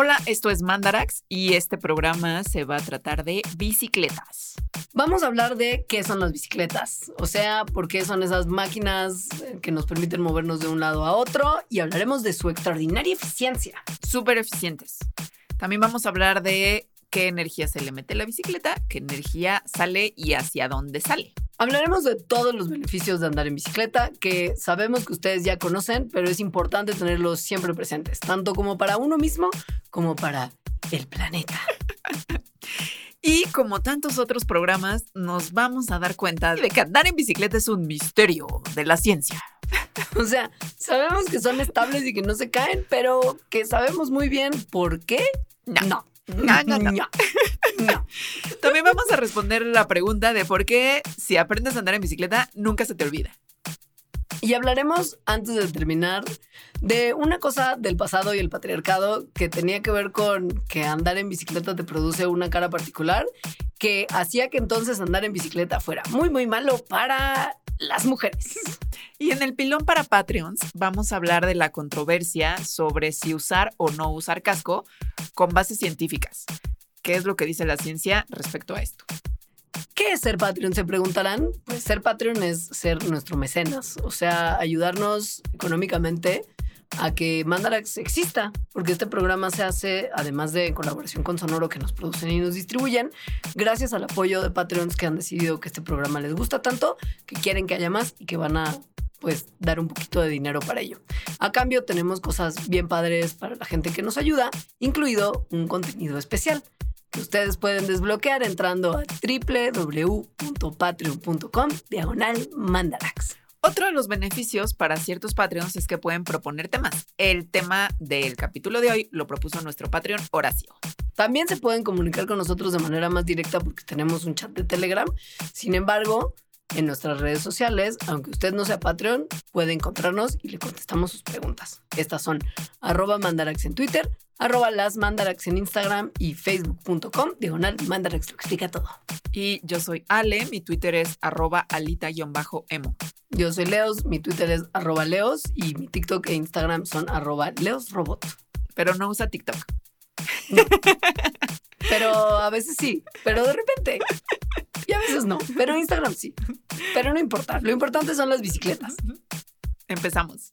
Hola, esto es Mandarax y este programa se va a tratar de bicicletas. Vamos a hablar de qué son las bicicletas, o sea, por qué son esas máquinas eh, que nos permiten movernos de un lado a otro y hablaremos de su extraordinaria eficiencia. Súper eficientes. También vamos a hablar de qué energía se le mete a la bicicleta, qué energía sale y hacia dónde sale. Hablaremos de todos los beneficios de andar en bicicleta que sabemos que ustedes ya conocen, pero es importante tenerlos siempre presentes, tanto como para uno mismo como para el planeta. Y como tantos otros programas, nos vamos a dar cuenta de que andar en bicicleta es un misterio de la ciencia. O sea, sabemos que son estables y que no se caen, pero que sabemos muy bien por qué. No. No, no, no. no. También vamos a responder la pregunta de por qué si aprendes a andar en bicicleta nunca se te olvida. Y hablaremos, antes de terminar, de una cosa del pasado y el patriarcado que tenía que ver con que andar en bicicleta te produce una cara particular, que hacía que entonces andar en bicicleta fuera muy, muy malo para las mujeres. Y en el pilón para Patreons vamos a hablar de la controversia sobre si usar o no usar casco con bases científicas. ¿Qué es lo que dice la ciencia respecto a esto? ¿Qué es ser Patreon? Se preguntarán. Pues ser Patreon es ser nuestro mecenas, o sea, ayudarnos económicamente a que Mandarax exista, porque este programa se hace, además de colaboración con Sonoro que nos producen y nos distribuyen, gracias al apoyo de Patreons que han decidido que este programa les gusta tanto, que quieren que haya más y que van a pues dar un poquito de dinero para ello. A cambio tenemos cosas bien padres para la gente que nos ayuda, incluido un contenido especial que ustedes pueden desbloquear entrando a www.patreon.com diagonal mandarax. Otro de los beneficios para ciertos Patreons es que pueden proponer temas. El tema del capítulo de hoy lo propuso nuestro Patreon Horacio. También se pueden comunicar con nosotros de manera más directa porque tenemos un chat de Telegram. Sin embargo, en nuestras redes sociales, aunque usted no sea Patreon, puede encontrarnos y le contestamos sus preguntas. Estas son arroba mandarax en Twitter, arroba las mandarax en Instagram y facebook.com, diagonal mandarax, lo explica todo. Y yo soy Ale, mi Twitter es arroba alita-emo. Yo soy Leos, mi Twitter es arroba Leos y mi TikTok e Instagram son arroba leosrobot. Pero no usa TikTok. Pero a veces sí, pero de repente. Y a veces no, pero Instagram sí. Pero no importa, lo importante son las bicicletas. Empezamos.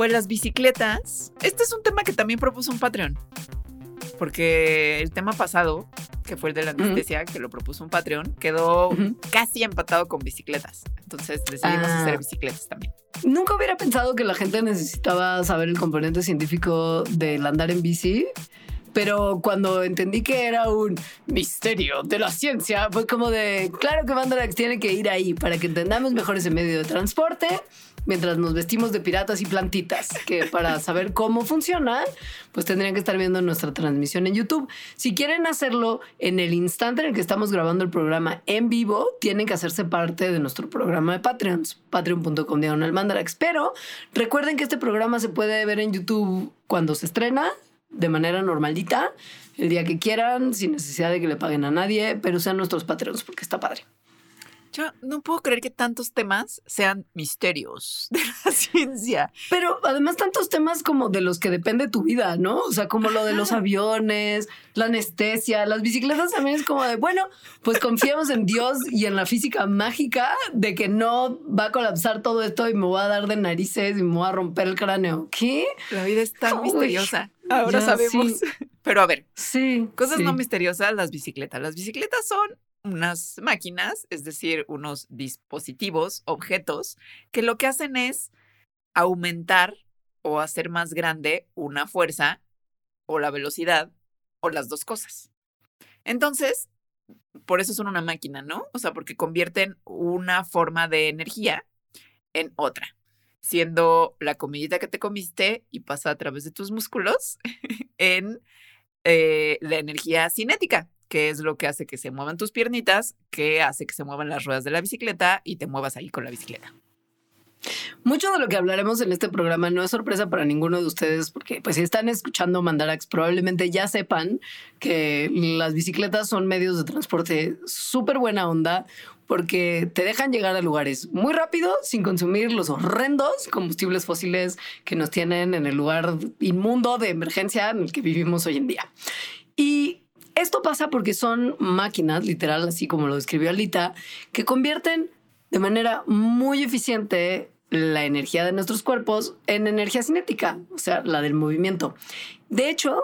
Pues las bicicletas. Este es un tema que también propuso un Patreon. Porque el tema pasado, que fue el de la anestesia, que lo propuso un Patreon, quedó casi empatado con bicicletas. Entonces decidimos ah. hacer bicicletas también. Nunca hubiera pensado que la gente necesitaba saber el componente científico del andar en bici. Pero cuando entendí que era un misterio de la ciencia, fue como de, claro que Mandarax tiene que ir ahí para que entendamos mejor ese medio de transporte mientras nos vestimos de piratas y plantitas, que para saber cómo funciona, pues tendrían que estar viendo nuestra transmisión en YouTube. Si quieren hacerlo en el instante en el que estamos grabando el programa en vivo, tienen que hacerse parte de nuestro programa de Patreons, patreon.com diagonal mandarax. Pero recuerden que este programa se puede ver en YouTube cuando se estrena, de manera normalita, el día que quieran, sin necesidad de que le paguen a nadie, pero sean nuestros Patreons porque está padre. Yo no puedo creer que tantos temas sean misterios de la ciencia. Pero además tantos temas como de los que depende tu vida, ¿no? O sea, como lo de los aviones, la anestesia, las bicicletas también es como de, bueno, pues confiamos en Dios y en la física mágica de que no va a colapsar todo esto y me voy a dar de narices y me voy a romper el cráneo. ¿Qué? La vida es tan misteriosa. Ahora sabemos. Pero a ver, sí, cosas no misteriosas, las bicicletas. Las bicicletas son unas máquinas, es decir, unos dispositivos, objetos, que lo que hacen es aumentar o hacer más grande una fuerza o la velocidad o las dos cosas. Entonces, por eso son una máquina, ¿no? O sea, porque convierten una forma de energía en otra, siendo la comidita que te comiste y pasa a través de tus músculos en eh, la energía cinética, que es lo que hace que se muevan tus piernitas, que hace que se muevan las ruedas de la bicicleta y te muevas ahí con la bicicleta. Mucho de lo que hablaremos en este programa no es sorpresa para ninguno de ustedes, porque pues si están escuchando Mandarax probablemente ya sepan que las bicicletas son medios de transporte súper buena onda, porque te dejan llegar a lugares muy rápido sin consumir los horrendos combustibles fósiles que nos tienen en el lugar inmundo de emergencia en el que vivimos hoy en día. Y esto pasa porque son máquinas, literal, así como lo describió Alita, que convierten de manera muy eficiente la energía de nuestros cuerpos en energía cinética, o sea, la del movimiento. De hecho,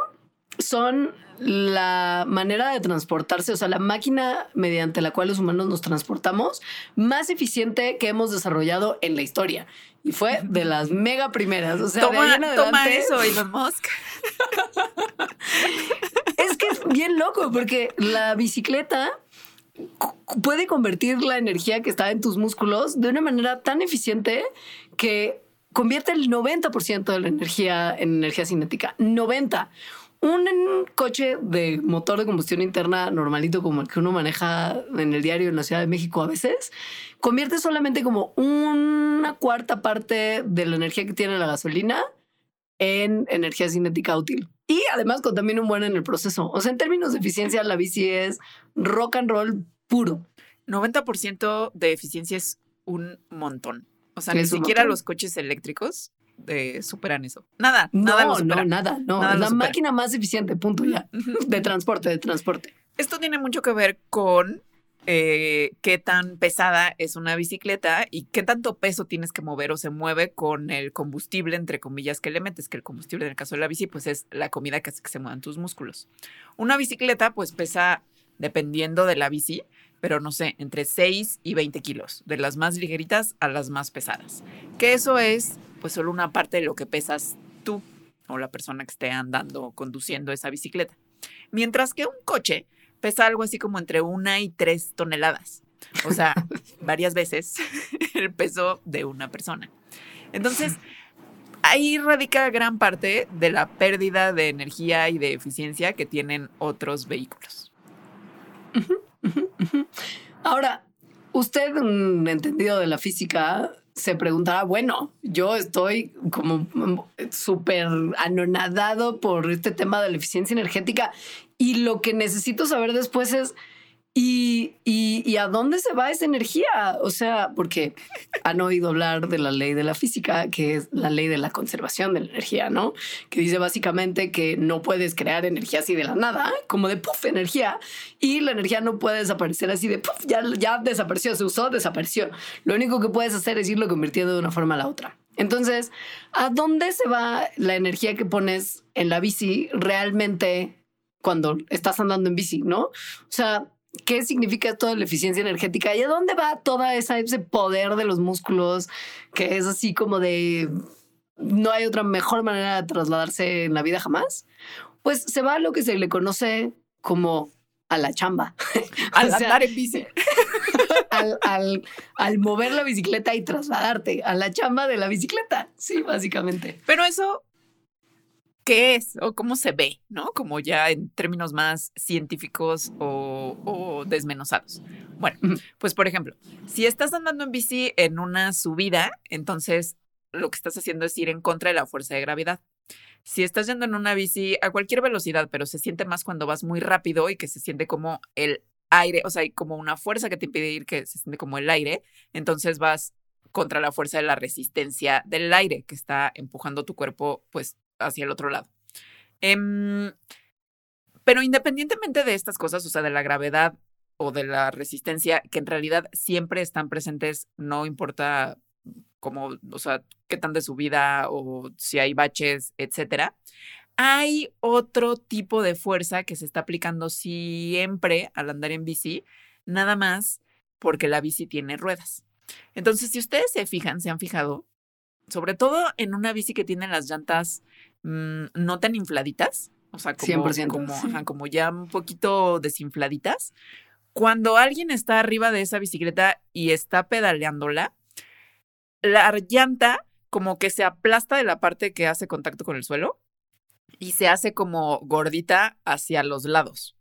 son la manera de transportarse, o sea, la máquina mediante la cual los humanos nos transportamos más eficiente que hemos desarrollado en la historia. Y fue de las mega primeras. O sea, toma, toma eso, Elon Musk. es que es bien loco porque la bicicleta puede convertir la energía que está en tus músculos de una manera tan eficiente que convierte el 90% de la energía en energía cinética. 90. Un coche de motor de combustión interna normalito como el que uno maneja en el diario en la Ciudad de México a veces, convierte solamente como una cuarta parte de la energía que tiene la gasolina en energía cinética útil. Y además contamina un buen en el proceso. O sea, en términos de eficiencia, la bici es rock and roll puro. 90% de eficiencia es un montón. O sea, ni siquiera los coches eléctricos eh, superan eso. Nada, nada lo No, nada, no. la máquina más eficiente, punto ya. de transporte, de transporte. Esto tiene mucho que ver con eh, qué tan pesada es una bicicleta y qué tanto peso tienes que mover o se mueve con el combustible, entre comillas, que le metes, que el combustible en el caso de la bici, pues es la comida que hace que se muevan tus músculos. Una bicicleta, pues pesa, dependiendo de la bici, pero no sé, entre 6 y 20 kilos, de las más ligeritas a las más pesadas. Que eso es, pues, solo una parte de lo que pesas tú o la persona que esté andando o conduciendo esa bicicleta. Mientras que un coche, pesa algo así como entre una y tres toneladas. O sea, varias veces el peso de una persona. Entonces, ahí radica gran parte de la pérdida de energía y de eficiencia que tienen otros vehículos. Ahora, usted, un entendido de la física, se preguntará, bueno, yo estoy como súper anonadado por este tema de la eficiencia energética y lo que necesito saber después es, ¿y, y, a dónde se va esa energía? O sea, porque han oído hablar de la ley de la física, que es la ley de la conservación de la energía, ¿no? Que dice básicamente que no puedes crear energía así de la nada, como de puff, energía, y la energía no puede desaparecer así de puff, ya, ya desapareció, se usó, desapareció. Lo único que puedes hacer es irlo convirtiendo de una forma a la otra. Entonces, ¿a dónde se va la energía que pones en la bici realmente cuando estás andando en bici, ¿no? O sea, ¿qué significa toda la eficiencia energética? ¿Y a dónde va toda esa, ese poder de los músculos que es así como de no hay otra mejor manera de trasladarse en la vida jamás? Pues se va a lo que se le conoce como a la chamba. Al andar en bici. al, al, al, mover la bicicleta y trasladarte a la chamba de la bicicleta. Sí, básicamente. Pero eso qué es o cómo se ve, ¿no? Como ya en términos más científicos o, desmenuzados. Bueno, pues por ejemplo, si estás andando en bici en una subida, entonces lo que estás haciendo es ir en contra de la fuerza de gravedad. Si estás yendo en una bici a cualquier velocidad, pero se siente más cuando vas muy rápido y que se siente como el aire, o sea, hay como una fuerza que te impide ir que se siente como el aire, entonces vas contra la fuerza de la resistencia del aire que está empujando tu cuerpo pues hacia el otro lado. Em, pero independientemente de estas cosas, o sea, de la gravedad o de la resistencia, que en realidad siempre están presentes, no importa cómo, o sea, qué tan de su vida o si hay baches, etcétera. Hay otro tipo de fuerza que se está aplicando siempre al andar en bici, nada más porque la bici tiene ruedas. Entonces, si ustedes se fijan, se han fijado, sobre todo en una bici que tiene las llantas mm, no tan infladitas, o sea, como, Como, como ya un poquito desinfladitas, cuando alguien está arriba de esa bicicleta y está pedaleándola, la llanta como que se aplasta de la parte que hace contacto con el suelo y se hace como gordita hacia los lados.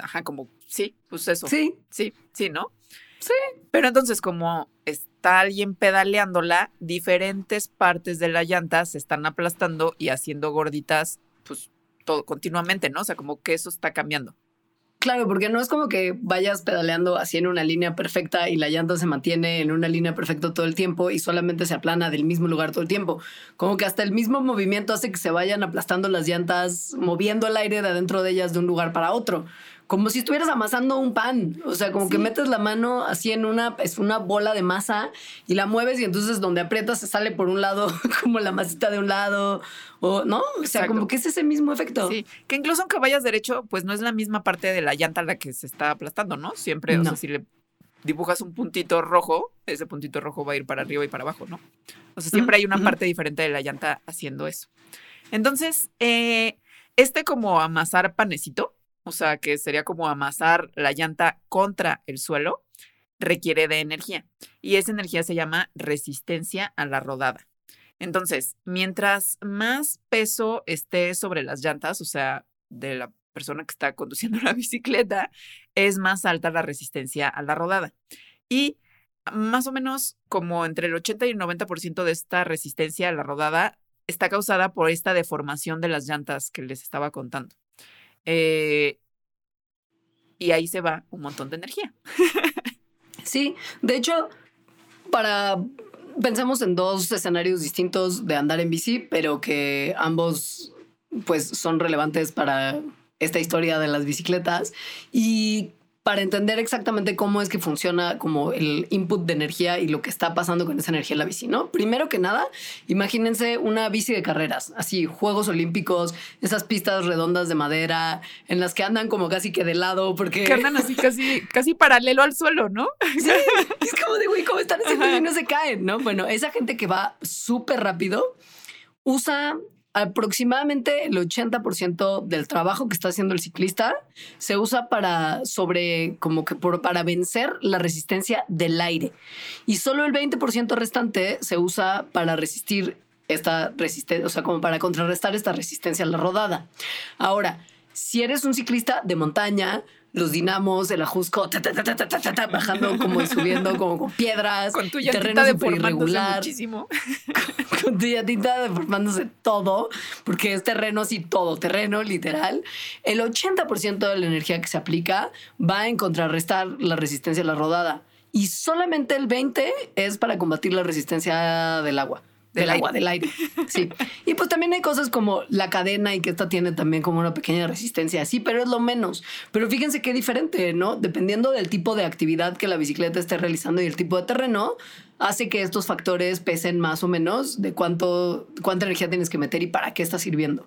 Ajá, como, sí, pues eso. Sí. Sí, sí, ¿no? Sí. Pero entonces, como está alguien pedaleándola, diferentes partes de la llanta se están aplastando y haciendo gorditas, pues, todo continuamente, ¿no? O sea, como que eso está cambiando. Claro, porque no es como que vayas pedaleando así en una línea perfecta y la llanta se mantiene en una línea perfecta todo el tiempo y solamente se aplana del mismo lugar todo el tiempo. Como que hasta el mismo movimiento hace que se vayan aplastando las llantas, moviendo el aire de adentro de ellas de un lugar para otro como si estuvieras amasando un pan. O sea, como que metes la mano así en una, es una bola de masa y la mueves y entonces donde aprietas se sale por un lado como la masita de un lado. O, ¿no? O sea, como que es ese mismo efecto. Sí, que incluso aunque vayas derecho, pues no es la misma parte de la llanta la que se está aplastando, ¿no? Siempre, o sea, si le dibujas un puntito rojo, ese puntito rojo va a ir para arriba y para abajo, ¿no? O sea, siempre hay una parte diferente de la llanta haciendo eso. Entonces, eh, este como amasar panecito, o sea, que sería como amasar la llanta contra el suelo, requiere de energía. Y esa energía se llama resistencia a la rodada. Entonces, mientras más peso esté sobre las llantas, o sea, de la persona que está conduciendo la bicicleta, es más alta la resistencia a la rodada. Y más o menos como entre el 80 y el 90% de esta resistencia a la rodada está causada por esta deformación de las llantas que les estaba contando. Eh, y ahí se va un montón de energía. sí, de hecho, para pensamos en dos escenarios distintos de andar en bici, pero que ambos pues son relevantes para esta historia de las bicicletas y para entender exactamente cómo es que funciona como el input de energía y lo que está pasando con esa energía en la bici, ¿no? Primero que nada, imagínense una bici de carreras, así, Juegos Olímpicos, esas pistas redondas de madera en las que andan como casi que de lado porque... Que andan así casi, casi paralelo al suelo, ¿no? Sí, es como de, güey, ¿cómo están haciendo y no se caen, no? Bueno, esa gente que va súper rápido usa aproximadamente el 80% del trabajo que está haciendo el ciclista se usa para sobre como que para vencer la resistencia del aire y solo el 20% restante se usa para resistir esta resistencia, o sea, como para contrarrestar esta resistencia a la rodada. Ahora, si eres un ciclista de montaña, los dinamos, el ajusco, bajando como y subiendo como con piedras, con tu terreno irregular, muchísimo. con tu llantita deformándose todo, porque es terreno así todo, terreno literal. El 80% de la energía que se aplica va en contrarrestar la resistencia a la rodada y solamente el 20 es para combatir la resistencia del agua. Del, agua, del aire. Sí. Y pues también hay cosas como la cadena y que esta tiene también como una pequeña resistencia, sí, pero es lo menos. Pero fíjense qué diferente, ¿no? Dependiendo del tipo de actividad que la bicicleta esté realizando y el tipo de terreno, hace que estos factores pesen más o menos de cuánto, cuánta energía tienes que meter y para qué está sirviendo.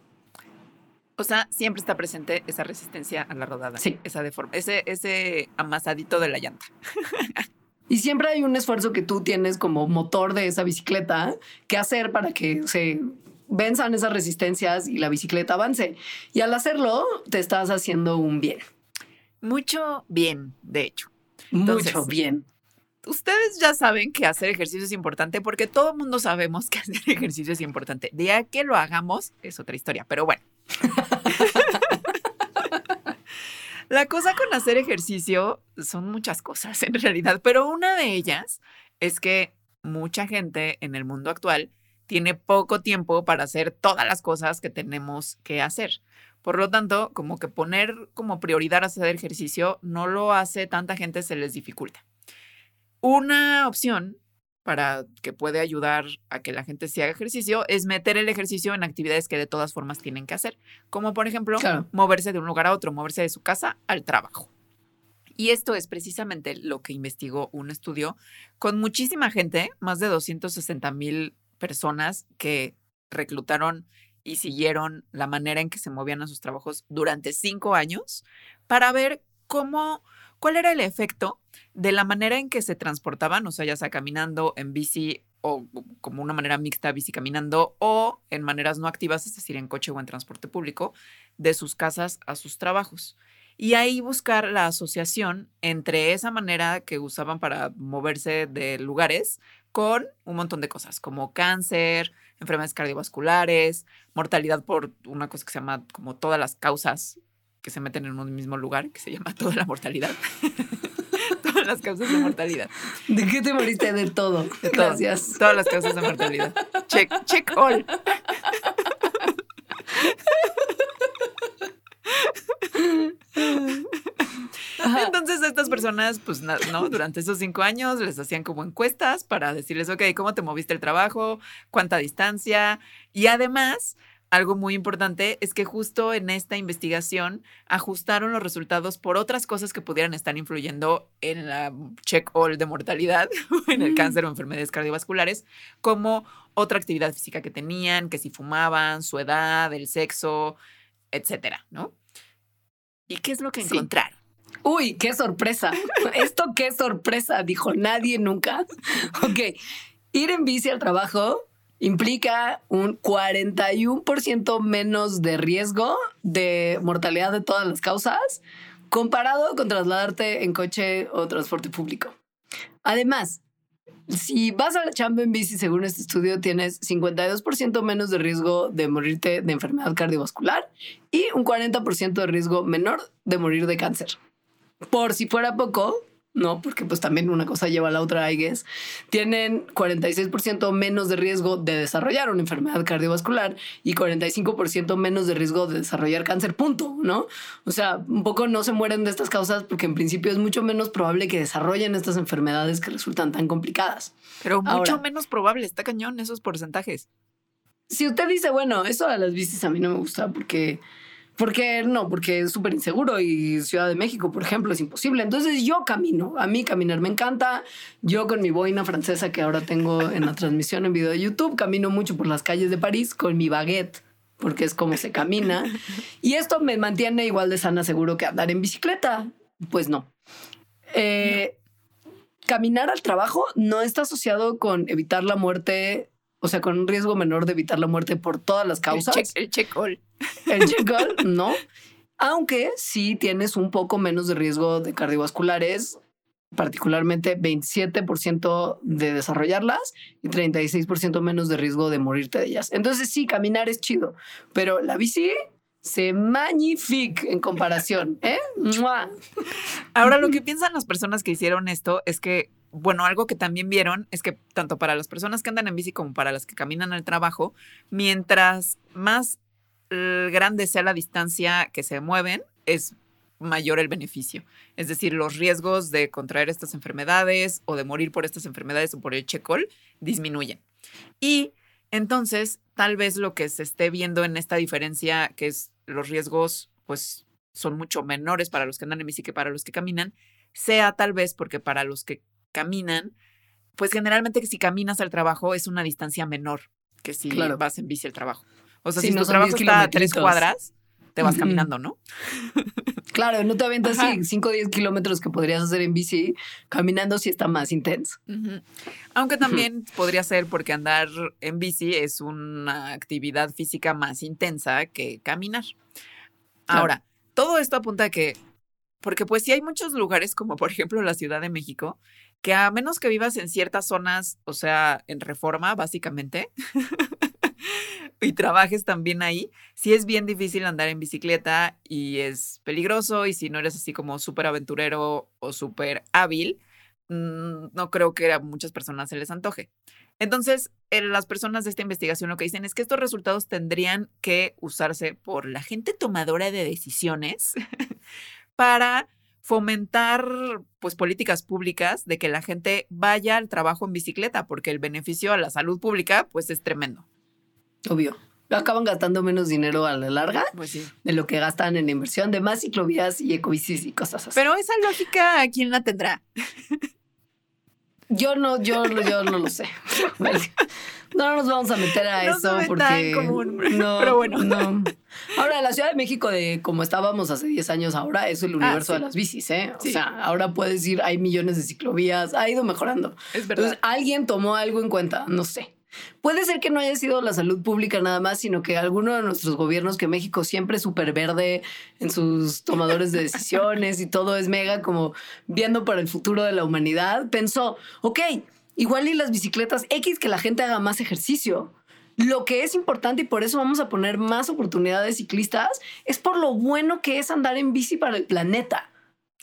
O sea, siempre está presente esa resistencia a la rodada. Sí. Esa deforma, ese, ese amasadito de la llanta. Y siempre hay un esfuerzo que tú tienes como motor de esa bicicleta que hacer para que se venzan esas resistencias y la bicicleta avance. Y al hacerlo, te estás haciendo un bien. Mucho bien, de hecho. Mucho bien. Ustedes ya saben que hacer ejercicio es importante porque todo el mundo sabemos que hacer ejercicio es importante. De a que lo hagamos es otra historia, pero bueno. La cosa con hacer ejercicio son muchas cosas en realidad, pero una de ellas es que mucha gente en el mundo actual tiene poco tiempo para hacer todas las cosas que tenemos que hacer. Por lo tanto, como que poner como prioridad hacer ejercicio no lo hace tanta gente, se les dificulta. Una opción para que puede ayudar a que la gente se haga ejercicio es meter el ejercicio en actividades que de todas formas tienen que hacer, como por ejemplo moverse de un lugar a otro, moverse de su casa al trabajo. Y esto es precisamente lo que investigó un estudio con muchísima gente, más de 260 mil personas que reclutaron y siguieron la manera en que se movían a sus trabajos durante cinco años para ver cómo, cuál era el efecto de la manera en que se transportaban, o sea, ya sea caminando, en bici o como una manera mixta, bici caminando, o en maneras no activas, es decir, en coche o en transporte público, de sus casas a sus trabajos. Y ahí buscar la asociación entre esa manera que usaban para moverse de lugares con un montón de cosas, como cáncer, enfermedades cardiovasculares, mortalidad por una cosa que se llama como todas las causas que se meten en un mismo lugar, que se llama toda la mortalidad. todas las causas de mortalidad. ¿De qué te moriste? De todo. Gracias. Todas las causas de mortalidad. Check, check all. Entonces estas personas, pues no, durante esos cinco años les hacían como encuestas para decirles, ok, ¿cómo te moviste el trabajo? ¿Cuánta distancia? Y además, algo muy importante es que justo en esta investigación ajustaron los resultados por otras cosas que pudieran estar influyendo en la check all de mortalidad, en el cáncer o enfermedades cardiovasculares, como otra actividad física que tenían, que si fumaban, su edad, el sexo, etcétera, ¿no? ¿Y qué es lo que encontraron? Uy, qué sorpresa. Esto qué sorpresa, dijo nadie nunca. Ok, ir en bici al trabajo implica un 41% menos de riesgo de mortalidad de todas las causas comparado con trasladarte en coche o transporte público. Además, si vas a la chamba en bici, según este estudio, tienes 52% menos de riesgo de morirte de enfermedad cardiovascular y un 40% de riesgo menor de morir de cáncer. Por si fuera poco, no, porque pues también una cosa lleva a la otra, I guess, tienen 46% menos de riesgo de desarrollar una enfermedad cardiovascular y 45% menos de riesgo de desarrollar cáncer, punto, ¿no? O sea, un poco no se mueren de estas causas porque en principio es mucho menos probable que desarrollen estas enfermedades que resultan tan complicadas. Pero mucho menos probable, está cañón esos porcentajes. Si usted dice, bueno, eso a las bicis a mí no me gusta porque porque no, porque es súper inseguro y Ciudad de México, por ejemplo, es imposible. Entonces yo camino. A mí caminar me encanta. Yo con mi boina francesa que ahora tengo en la transmisión en video de YouTube, camino mucho por las calles de París con mi baguette porque es como se camina. Y esto me mantiene igual de sana seguro que andar en bicicleta. Pues no. Eh, caminar al trabajo no está asociado con evitar la muerte o sea, con un riesgo menor de evitar la muerte por todas las causas. El check, all. El check all, no. Aunque sí tienes un poco menos de riesgo de cardiovasculares, particularmente 27% de desarrollarlas y 36% menos de riesgo de morirte de ellas. Entonces sí, caminar es chido, pero la bici se magnifique en comparación. ¿eh? Ahora, lo que piensan las personas que hicieron esto es que bueno, algo que también vieron es que tanto para las personas que andan en bici como para las que caminan al trabajo, mientras más eh, grande sea la distancia que se mueven, es mayor el beneficio. Es decir, los riesgos de contraer estas enfermedades o de morir por estas enfermedades o por el checol disminuyen. Y entonces, tal vez lo que se esté viendo en esta diferencia, que es los riesgos, pues son mucho menores para los que andan en bici que para los que caminan, sea tal vez porque para los que caminan, pues generalmente que si caminas al trabajo es una distancia menor que si vas en bici al trabajo. O sea, si tu trabajo está a tres cuadras, te vas caminando, ¿no? Claro, no te aventas así 5 o 10 kilómetros que podrías hacer en bici, caminando si está más intenso. Aunque también podría ser porque andar en bici es una actividad física más intensa que caminar. Ahora, todo esto apunta a que, porque pues si hay muchos lugares como por ejemplo la Ciudad de México, que a menos que vivas en ciertas zonas, o sea, en reforma, básicamente, y trabajes también ahí, sí es bien difícil andar en bicicleta y es peligroso y si no eres así como súper aventurero o súper hábil, mm, no creo que a muchas personas se les antoje. Entonces, las personas de esta investigación lo que dicen es que estos resultados tendrían que usarse por la gente tomadora de decisiones para fomentar pues políticas públicas de que la gente vaya al trabajo en bicicleta porque el beneficio a la salud pública pues es tremendo. Obvio. Acaban gastando menos dinero a la larga Pues sí. de lo que gastan en inversión de más ciclovías y ecobicis y cosas así. Pero esa lógica, ¿quién la tendrá? yo no, yo, yo no lo sé. No nos vamos a meter a No eso porque común, no, pero bueno. no. Ahora la Ciudad de México de como estábamos hace 10 años ahora es el universo Ah, sí. de las bicis, ¿eh? O sea, ahora puedes ir, hay millones de ciclovías, ha ido mejorando. Es verdad. Entonces, alguien tomó algo en cuenta, no sé. Puede ser que no haya sido la salud pública nada más, sino que alguno de nuestros gobiernos, que México siempre es súper verde en sus tomadores de decisiones y todo es mega como viendo para el futuro de la humanidad, pensó, ok, igual y las bicicletas X que la gente haga más ejercicio. Lo que es importante y por eso vamos a poner más oportunidades ciclistas es por lo bueno que es andar en bici para el planeta.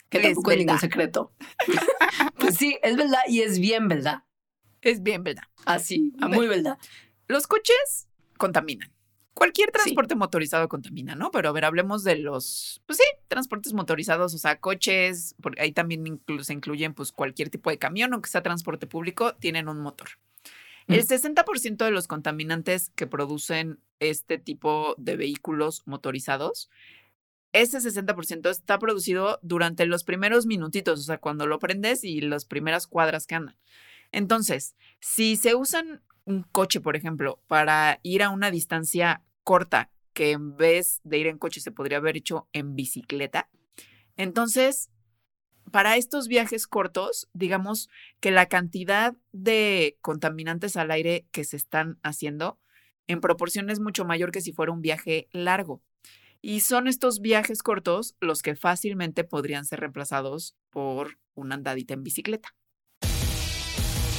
Que Es tampoco es ningún secreto. pues sí, es verdad y es bien verdad. Es bien, ¿verdad? Así, muy verdad. Los coches contaminan. Cualquier Sí. transporte motorizado contamina, ¿no? Pero a ver, hablemos de los, pues sí, transportes motorizados, o sea, coches, porque ahí también inclu- se incluyen pues cualquier tipo de camión, aunque sea transporte público, tienen un motor. El Mm. 60% de los contaminantes que producen este tipo de vehículos motorizados, ese 60% está producido durante los primeros minutitos, o sea, cuando lo prendes y las primeras cuadras que andan. Entonces, si se usan un coche, por ejemplo, para ir a una distancia corta, que en vez de ir en coche se podría haber hecho en bicicleta, entonces, para estos viajes cortos, digamos que la cantidad de contaminantes al aire que se están haciendo en proporción es mucho mayor que si fuera un viaje largo. Y son estos viajes cortos los que fácilmente podrían ser reemplazados por una andadita en bicicleta.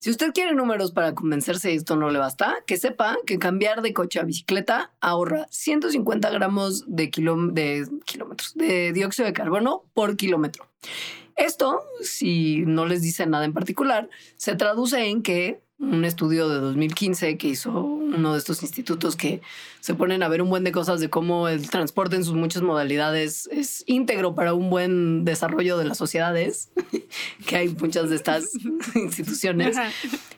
Si usted quiere números para convencerse y esto no le basta, que sepa que cambiar de coche a bicicleta ahorra 150 gramos de, de kilómetros de dióxido de carbono por kilómetro. Esto, si no les dice nada en particular, se traduce en que un estudio de 2015 que hizo uno de estos institutos que se ponen a ver un buen de cosas de cómo el transporte en sus muchas modalidades es íntegro para un buen desarrollo de las sociedades, que hay muchas de estas instituciones,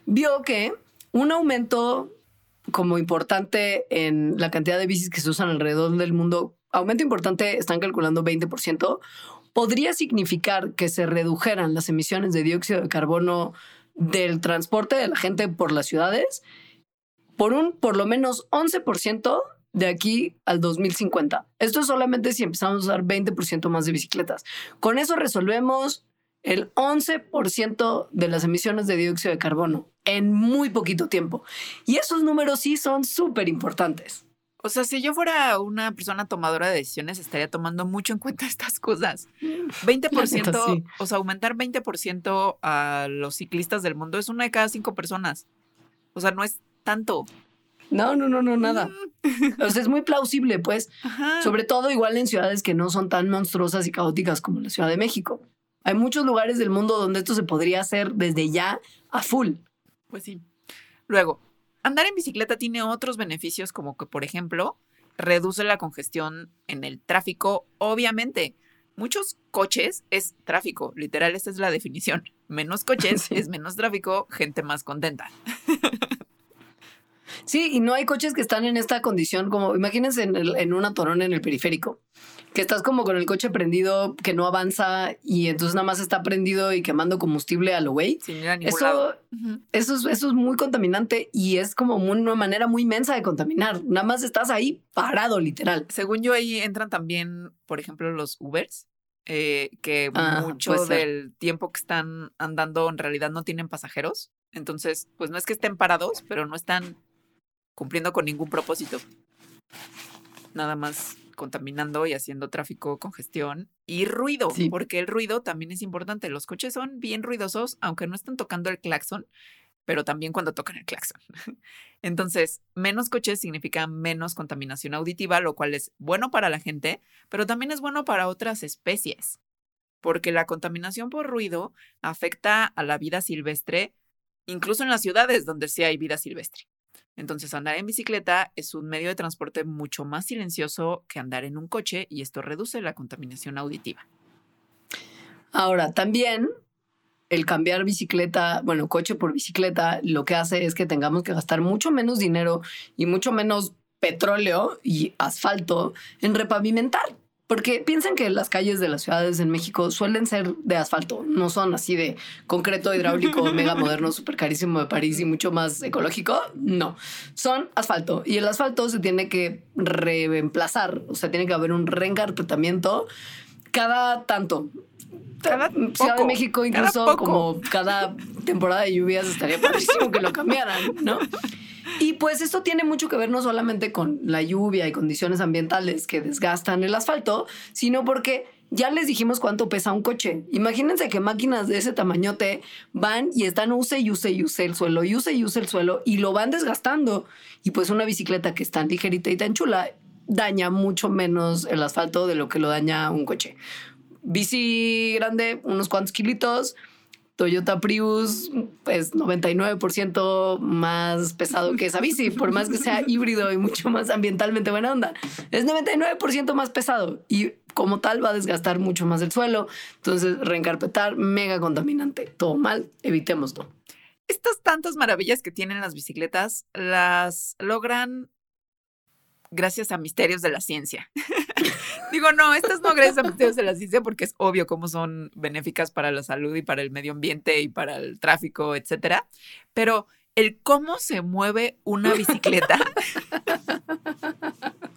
vio que un aumento como importante en la cantidad de bicis que se usan alrededor del mundo, aumento importante, están calculando 20%, podría significar que se redujeran las emisiones de dióxido de carbono del transporte de la gente por las ciudades por un por lo menos 11% de aquí al 2050. Esto es solamente si empezamos a usar 20% más de bicicletas. Con eso resolvemos el 11% de las emisiones de dióxido de carbono en muy poquito tiempo. Y esos números sí son súper importantes. O sea, si yo fuera una persona tomadora de decisiones, estaría tomando mucho en cuenta estas cosas. 20%, sí. o sea, aumentar 20% a los ciclistas del mundo es una de cada cinco personas. O sea, no es tanto. No, no, no, no, nada. O sea, es muy plausible, pues. Ajá. Sobre todo igual en ciudades que no son tan monstruosas y caóticas como la Ciudad de México. Hay muchos lugares del mundo donde esto se podría hacer desde ya a full. Pues sí. Luego, andar en bicicleta tiene otros beneficios como que, por ejemplo, reduce la congestión en el tráfico, obviamente. Muchos coches es tráfico, literal, esta es la definición. Menos coches es menos tráfico, gente más contenta. Sí, y no hay coches que están en esta condición como, imagínense en, el- en un atorón en el periférico, que estás como con el coche prendido, que no avanza y entonces nada más está prendido y quemando combustible a lo güey. Eso, eso, es, eso es muy contaminante y es como una manera muy inmensa de contaminar. Nada más estás ahí parado, literal. Según yo, ahí entran también, por ejemplo, los Ubers, eh, que Ah, mucho del tiempo que están andando en realidad no tienen pasajeros. Entonces, pues no es que estén parados, pero no están cumpliendo con ningún propósito. Nada más contaminando y haciendo tráfico, congestión y ruido, Sí. porque el ruido también es importante. Los coches son bien ruidosos, aunque no están tocando el claxon, pero también cuando tocan el claxon. Entonces, menos coches significa menos contaminación auditiva, lo cual es bueno para la gente, pero también es bueno para otras especies, porque la contaminación por ruido afecta a la vida silvestre, incluso en las ciudades donde sí hay vida silvestre. Entonces, andar en bicicleta es un medio de transporte mucho más silencioso que andar en un coche y esto reduce la contaminación auditiva. Ahora, también el cambiar bicicleta, bueno, coche por bicicleta, lo que hace es que tengamos que gastar mucho menos dinero y mucho menos petróleo y asfalto en repavimentar. Porque piensen que las calles de las ciudades en México suelen ser de asfalto, no son así de concreto hidráulico mega moderno, súper carísimo de París y mucho más ecológico. No, son asfalto y el asfalto se tiene que reemplazar, o sea, tiene que haber un reencarpetamiento cada tanto. Cada Ciudad poco, de México, incluso como cada temporada de lluvias, estaría padrísimo que lo cambiaran, ¿no? Y pues esto tiene mucho que ver no solamente con la lluvia y condiciones ambientales que desgastan el asfalto, sino porque ya les dijimos cuánto pesa un coche. Imagínense que máquinas de ese tamañote van y están use y use y use el suelo, y use y use el suelo y lo van desgastando. Y pues una bicicleta que es tan ligerita y tan chula daña mucho menos el asfalto de lo que lo daña un coche. Bici grande, unos cuantos kilitos. Toyota Prius es 99% más pesado que esa bici, por más que sea híbrido y mucho más ambientalmente buena onda. Es 99% más pesado y como tal va a desgastar mucho más el suelo. Entonces, reencarpetar, mega contaminante. Todo mal, evitémoslo. Estas tantas maravillas que tienen las bicicletas las logran gracias a misterios de la ciencia. Digo, no, estas no gracias a misterios de la ciencia porque es obvio cómo son benéficas para la salud y para el medio ambiente y para el tráfico, etcétera. Pero el cómo se mueve una bicicleta,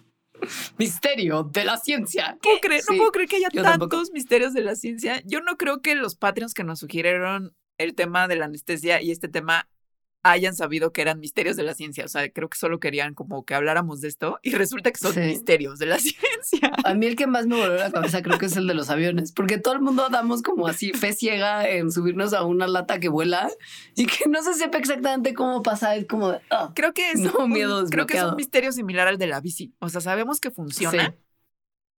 Misterio de la ciencia. no puedo creer que haya tantos tampoco. misterios de la ciencia. Yo no creo que los Patreons que nos sugirieron el tema de la anestesia y este tema hayan sabido que eran misterios de la ciencia. O sea, creo que solo querían como que habláramos de esto y resulta que son Sí. misterios de la ciencia. A mí el que más me voló la cabeza creo que es el de los aviones, porque todo el mundo damos como así fe ciega en subirnos a una lata que vuela y que no se sepa exactamente cómo pasa. Es como ah. Creo que es, No, un- miedo creo que es un misterio similar al de la bici. O sea, sabemos que funciona, Sí.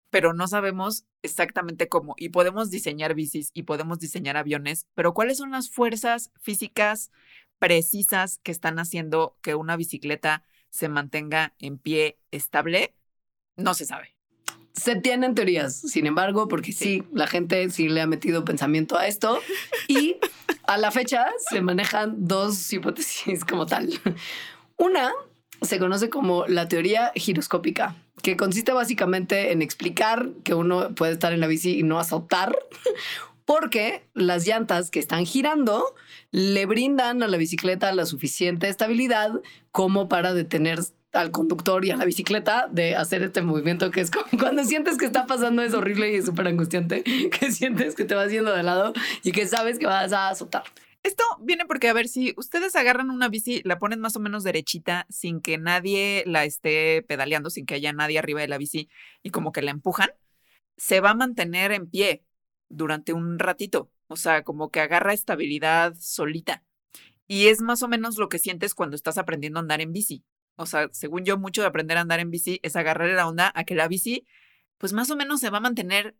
pero no sabemos exactamente cómo. Y podemos diseñar bicis y podemos diseñar aviones, pero ¿cuáles son las fuerzas físicas precisas que están haciendo que una bicicleta se mantenga en pie estable? No se sabe. Se tienen teorías, sin embargo, porque sí, la gente sí le ha metido pensamiento a esto y a la fecha se manejan dos hipótesis como tal. Una se conoce como la teoría giroscópica, que consiste básicamente en explicar que uno puede estar en la bici y no azotar, porque las llantas que están girando le brindan a la bicicleta la suficiente estabilidad como para detener al conductor y a la bicicleta de hacer este movimiento que es como cuando sientes que está pasando es horrible y es súper angustiante, que sientes que te vas yendo de lado y que sabes que vas a azotar. Esto viene porque, a ver, si ustedes agarran una bici, la ponen más o menos derechita, sin que nadie la esté pedaleando, sin que haya nadie arriba de la bici y como que la empujan, se va a mantener en pie durante un ratito. O sea, como que agarra estabilidad solita. Y es más o menos lo que sientes cuando estás aprendiendo a andar en bici. O sea, según yo, mucho de aprender a andar en bici es agarrarle la onda a que la bici, pues más o menos se va a mantener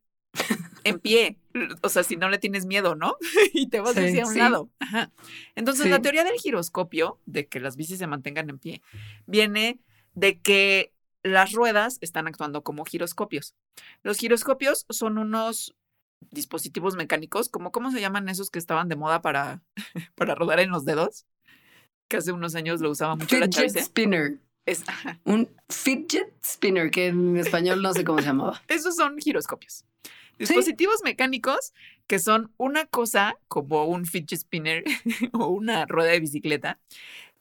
en pie. O sea, si no le tienes miedo, ¿no? y te vas Sí, hacia un sí. lado. Ajá. Entonces, Sí. la teoría del giroscopio, de que las bicis se mantengan en pie, viene de que las ruedas están actuando como giroscopios. Los giroscopios son unos dispositivos mecánicos, como cómo se llaman esos que estaban de moda para, para rodar en los dedos, que hace unos años lo usaba mucho la Fidget spinner. Es-. Un fidget spinner, que en español no sé cómo se llamaba. Esos son giroscopios. Dispositivos mecánicos que son una cosa como un fidget spinner o una rueda de bicicleta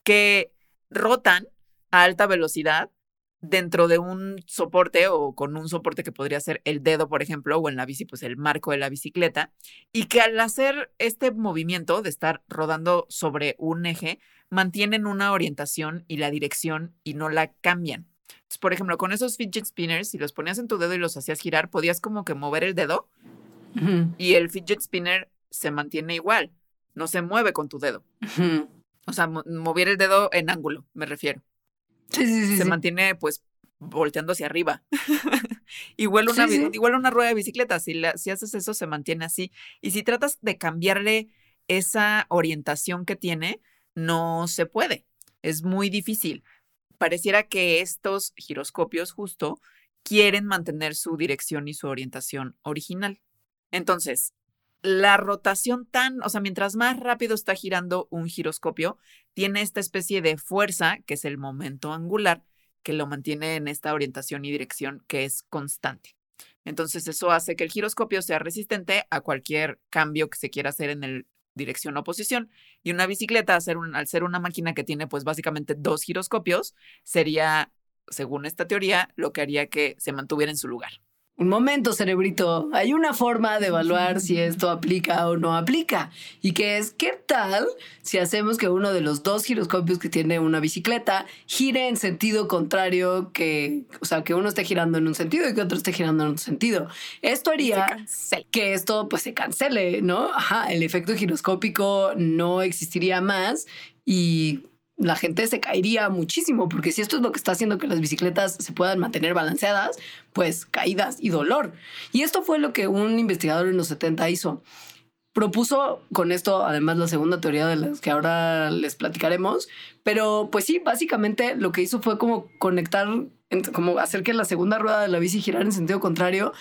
que rotan a alta velocidad dentro de un soporte o con un soporte que podría ser el dedo, por ejemplo, o en la bici, pues el marco de la bicicleta, y que al hacer este movimiento de estar rodando sobre un eje, mantienen una orientación y la dirección y no la cambian. Entonces, por ejemplo, con esos fidget spinners, si los ponías en tu dedo y los hacías girar, podías como que mover el dedo y el fidget spinner se mantiene igual, no se mueve con tu dedo. O sea, mover el dedo en ángulo, me refiero. Sí, sí, sí. Se mantiene pues volteando hacia arriba. igual, una, igual una rueda de bicicleta, si, si haces eso se mantiene así. Y si tratas de cambiarle esa orientación que tiene, no se puede. Es muy difícil. Pareciera que estos giroscopios justo quieren mantener su dirección y su orientación original. Entonces, la rotación tan, o sea, mientras más rápido está girando un giroscopio, tiene esta especie de fuerza, que es el momento angular, que lo mantiene en esta orientación y dirección que es constante. Entonces, eso hace que el giroscopio sea resistente a cualquier cambio que se quiera hacer en el dirección o posición. Y una bicicleta, al ser, al ser una máquina que tiene pues básicamente dos giroscopios, sería, según esta teoría, lo que haría que se mantuviera en su lugar. Un momento, cerebrito. Hay una forma de evaluar si esto aplica o no aplica. Y que es, ¿qué tal si hacemos que uno de los dos giroscopios que tiene una bicicleta gire en sentido contrario que, o sea, que uno esté girando en un sentido y que otro esté girando en otro sentido? Esto haría que esto pues se cancele, ¿no? Ajá, el efecto giroscópico no existiría más y la gente se caería muchísimo, porque si esto es lo que está haciendo que las bicicletas se puedan mantener balanceadas, pues caídas y dolor. Y esto fue lo que un investigador en los 70 hizo. Propuso con esto, además, la segunda teoría de las que ahora les platicaremos, pero pues sí, básicamente lo que hizo fue como conectar, como hacer que la segunda rueda de la bici girara en sentido contrario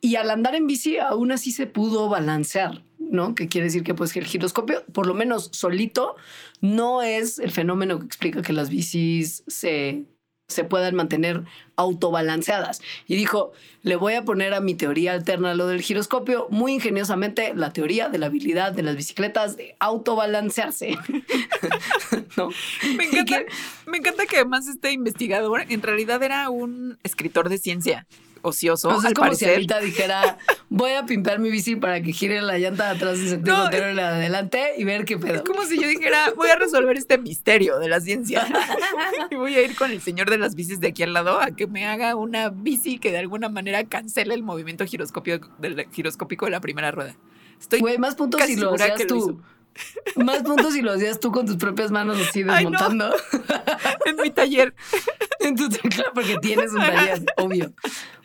y al andar en bici aún así se pudo balancear. ¿No? Que quiere decir que pues el giroscopio, por lo menos solito, no es el fenómeno que explica que las bicis se, se puedan mantener autobalanceadas. Y dijo, le voy a poner a mi teoría alterna lo del giroscopio, muy ingeniosamente la teoría de la habilidad de las bicicletas de autobalancearse. me, encanta, me encanta que además este investigador en realidad era un escritor de ciencia ocioso. es como si ahorita dijera, voy a pintar mi bici para que gire la llanta de atrás y sentido no, de adelante y ver qué pedo. Es como si yo dijera, voy a resolver este misterio de la ciencia. y voy a ir con el señor de las bicis de aquí al lado a que me haga una bici que de alguna manera cancele el movimiento giroscópico, del, giroscópico de la primera rueda. Estoy Güey, más puntos si lo hacías tú. Más puntos si lo hacías tú con tus propias manos así desmontando. en mi taller. Entonces, claro, porque tienes un taller, obvio.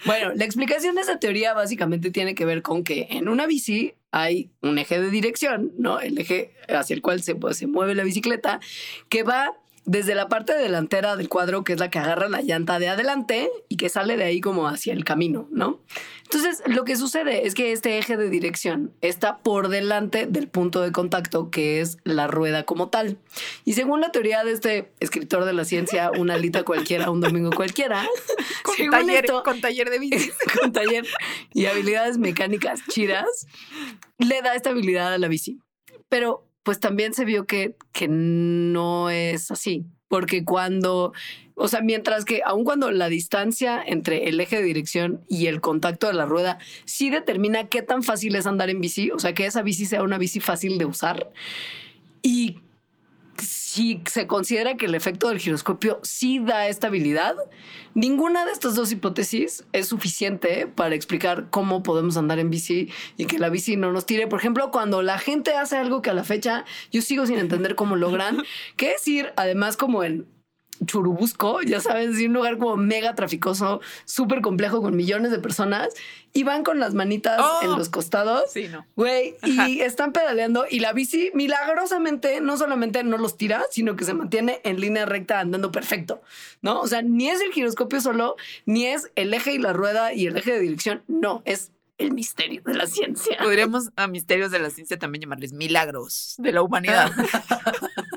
Bueno, la explicación de esa teoría básicamente tiene que ver con que en una bici hay un eje de dirección, ¿no? El eje hacia el cual se, pues, se mueve la bicicleta, que va desde la parte delantera del cuadro, que es la que agarra la llanta de adelante y que sale de ahí como hacia el camino, ¿no? Entonces, lo que sucede es que este eje de dirección está por delante del punto de contacto, que es la rueda como tal. Y según la teoría de este escritor de la ciencia, una alita cualquiera, un domingo cualquiera, con, taller, con taller de bici, con taller y habilidades mecánicas chidas, le da esta habilidad a la bici. Pero pues también se vio que, que no es así. Porque cuando, o sea, mientras que aun cuando la distancia entre el eje de dirección y el contacto de la rueda sí determina qué tan fácil es andar en bici, o sea, que esa bici sea una bici fácil de usar. Y si se considera que el efecto del giroscopio sí da estabilidad, ninguna de estas dos hipótesis es suficiente para explicar cómo podemos andar en bici y que la bici no nos tire. Por ejemplo, cuando la gente hace algo que a la fecha yo sigo sin entender cómo logran, que es ir además como en Churubusco, ya sabes, un lugar como mega traficoso, súper complejo con millones de personas y van con las manitas en oh. los costados. Sí, no. Güey, y están pedaleando y la bici milagrosamente no solamente no los tira, sino que se mantiene en línea recta andando perfecto, ¿no? O sea, ni es el giroscopio solo, ni es el eje y la rueda y el eje de dirección, no, es el misterio de la ciencia. Podríamos a misterios de la ciencia también llamarles milagros de la humanidad.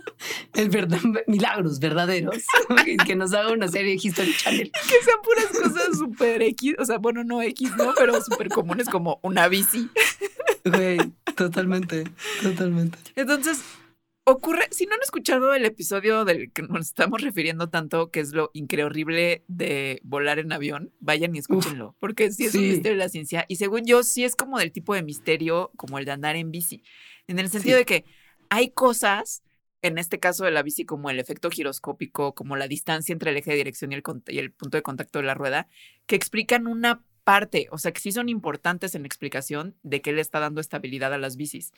el verdad, milagros verdaderos. que nos haga una serie de History Channel. Que sean puras cosas súper X, o sea, bueno, no X, ¿no? Pero súper comunes como una bici. Güey, totalmente, totalmente. Entonces, ocurre, si no han escuchado el episodio del que nos estamos refiriendo tanto, que es lo increíble de volar en avión, vayan y escúchenlo, porque sí es un misterio de la ciencia y según yo sí es como del tipo de misterio como el de andar en bici, en el sentido de que hay cosas, en este caso de la bici, como el efecto giroscópico, como la distancia entre el eje de dirección y el, y el punto de contacto de la rueda, que explican una parte, o sea, que sí son importantes en la explicación de qué le está dando estabilidad a las bicis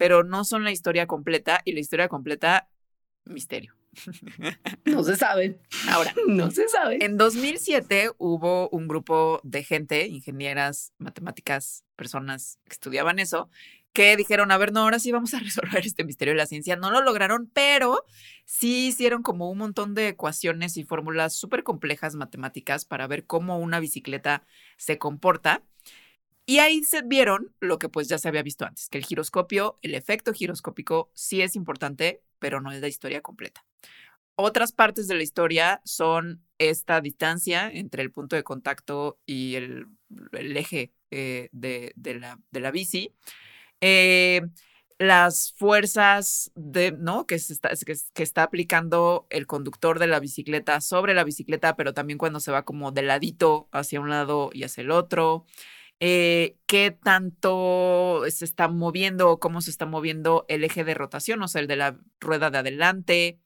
pero no son la historia completa y la historia completa, misterio. No se sabe. Ahora, no se sabe. En 2007 hubo un grupo de gente, ingenieras, matemáticas, personas que estudiaban eso, que dijeron, a ver, no, ahora sí vamos a resolver este misterio de la ciencia. No lo lograron, pero sí hicieron como un montón de ecuaciones y fórmulas súper complejas matemáticas para ver cómo una bicicleta se comporta. Y ahí se vieron lo que pues ya se había visto antes, que el giroscopio, el efecto giroscópico sí es importante, pero no es la historia completa. Otras partes de la historia son esta distancia entre el punto de contacto y el, eje eh, de, la, de, la, bici. Eh, las fuerzas de, ¿no? que, se está, que, está aplicando el conductor de la bicicleta sobre la bicicleta, pero también cuando se va como de ladito hacia un lado y hacia el otro. Eh, qué tanto se está moviendo o cómo se está moviendo el eje de rotación, o sea, el de la rueda de adelante,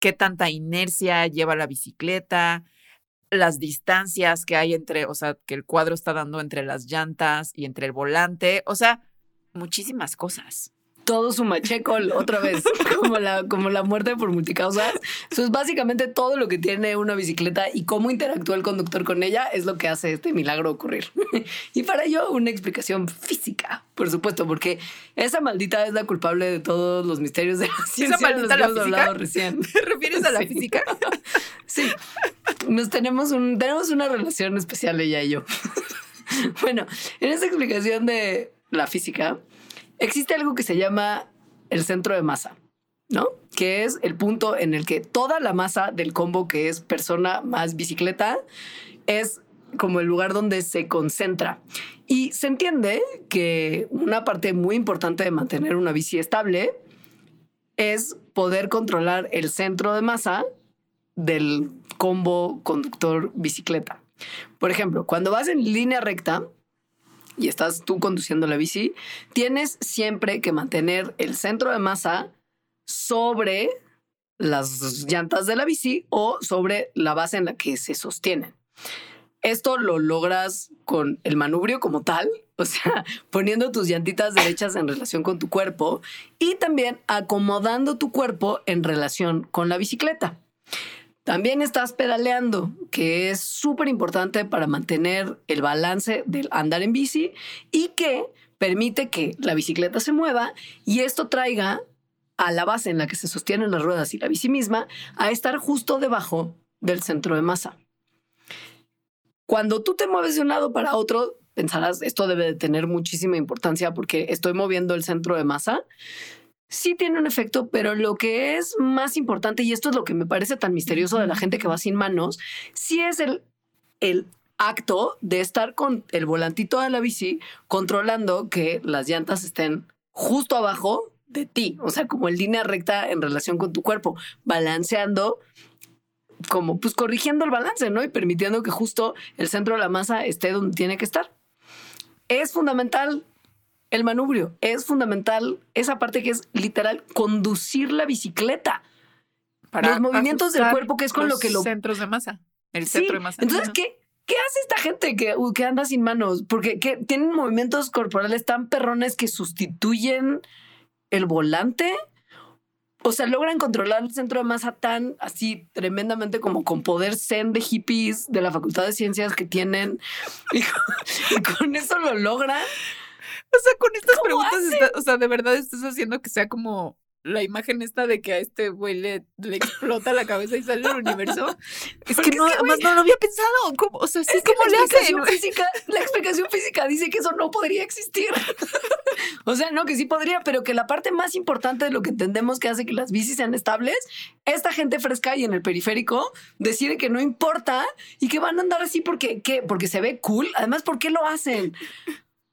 qué tanta inercia lleva la bicicleta, las distancias que hay entre, o sea, que el cuadro está dando entre las llantas y entre el volante, o sea, muchísimas cosas todo su machecol otra vez, como la, como la muerte por multicausas. Eso es básicamente todo lo que tiene una bicicleta y cómo interactúa el conductor con ella es lo que hace este milagro ocurrir. y para ello, una explicación física, por supuesto, porque esa maldita es la culpable de todos los misterios de la ciencia. ¿Esa maldita la física? Recién. ¿Te refieres a la física? sí. Nos tenemos, un, tenemos una relación especial ella y yo. bueno, en esa explicación de la física, existe algo que se llama el centro de masa, ¿no? Que es el punto en el que toda la masa del combo que es persona más bicicleta es como el lugar donde se concentra. Y se entiende que una parte muy importante de mantener una bici estable es poder controlar el centro de masa del combo conductor bicicleta. Por ejemplo, cuando vas en línea recta, y estás tú conduciendo la bici, tienes siempre que mantener el centro de masa sobre las llantas de la bici o sobre la base en la que se sostienen. Esto lo logras con el manubrio como tal, o sea, poniendo tus llantitas derechas en relación con tu cuerpo y también acomodando tu cuerpo en relación con la bicicleta. También estás pedaleando, que es súper importante para mantener el balance del andar en bici y que permite que la bicicleta se mueva y esto traiga a la base en la que se sostienen las ruedas y la bici misma a estar justo debajo del centro de masa. Cuando tú te mueves de un lado para otro, pensarás, esto debe de tener muchísima importancia porque estoy moviendo el centro de masa sí tiene un efecto, pero lo que es más importante, y esto es lo que me parece tan misterioso de la gente que va sin manos, sí es el, el acto de estar con el volantito de la bici controlando que las llantas estén justo abajo de ti, o sea, como en línea recta en relación con tu cuerpo, balanceando como pues corrigiendo el balance, ¿no? Y permitiendo que justo el centro de la masa esté donde tiene que estar. Es fundamental el manubrio. Es fundamental esa parte que es literal conducir la bicicleta. Para los movimientos del cuerpo, que es con lo que lo. Centros de masa. El centro de masa. Entonces, ¿qué, ¿qué hace esta gente que, que anda sin manos? Porque tienen movimientos corporales tan perrones que sustituyen el volante. O sea, logran controlar el centro de masa tan así tremendamente como con poder zen de hippies de la Facultad de Ciencias que tienen. y con eso lo logran. O sea, con estas preguntas, o sea, de verdad estás haciendo que sea como la imagen esta de que a este güey le, le explota la cabeza y sale el universo. Es que no, más no lo había pensado. O sea, sí, ¿cómo le hacen? Física, la explicación física dice que eso no podría existir. o sea, no, que sí podría, pero que la parte más importante de lo que entendemos que hace que las bicis sean estables, esta gente fresca y en el periférico decide que no importa y que van a andar así porque, ¿qué? porque se ve cool. Además, ¿por qué lo hacen?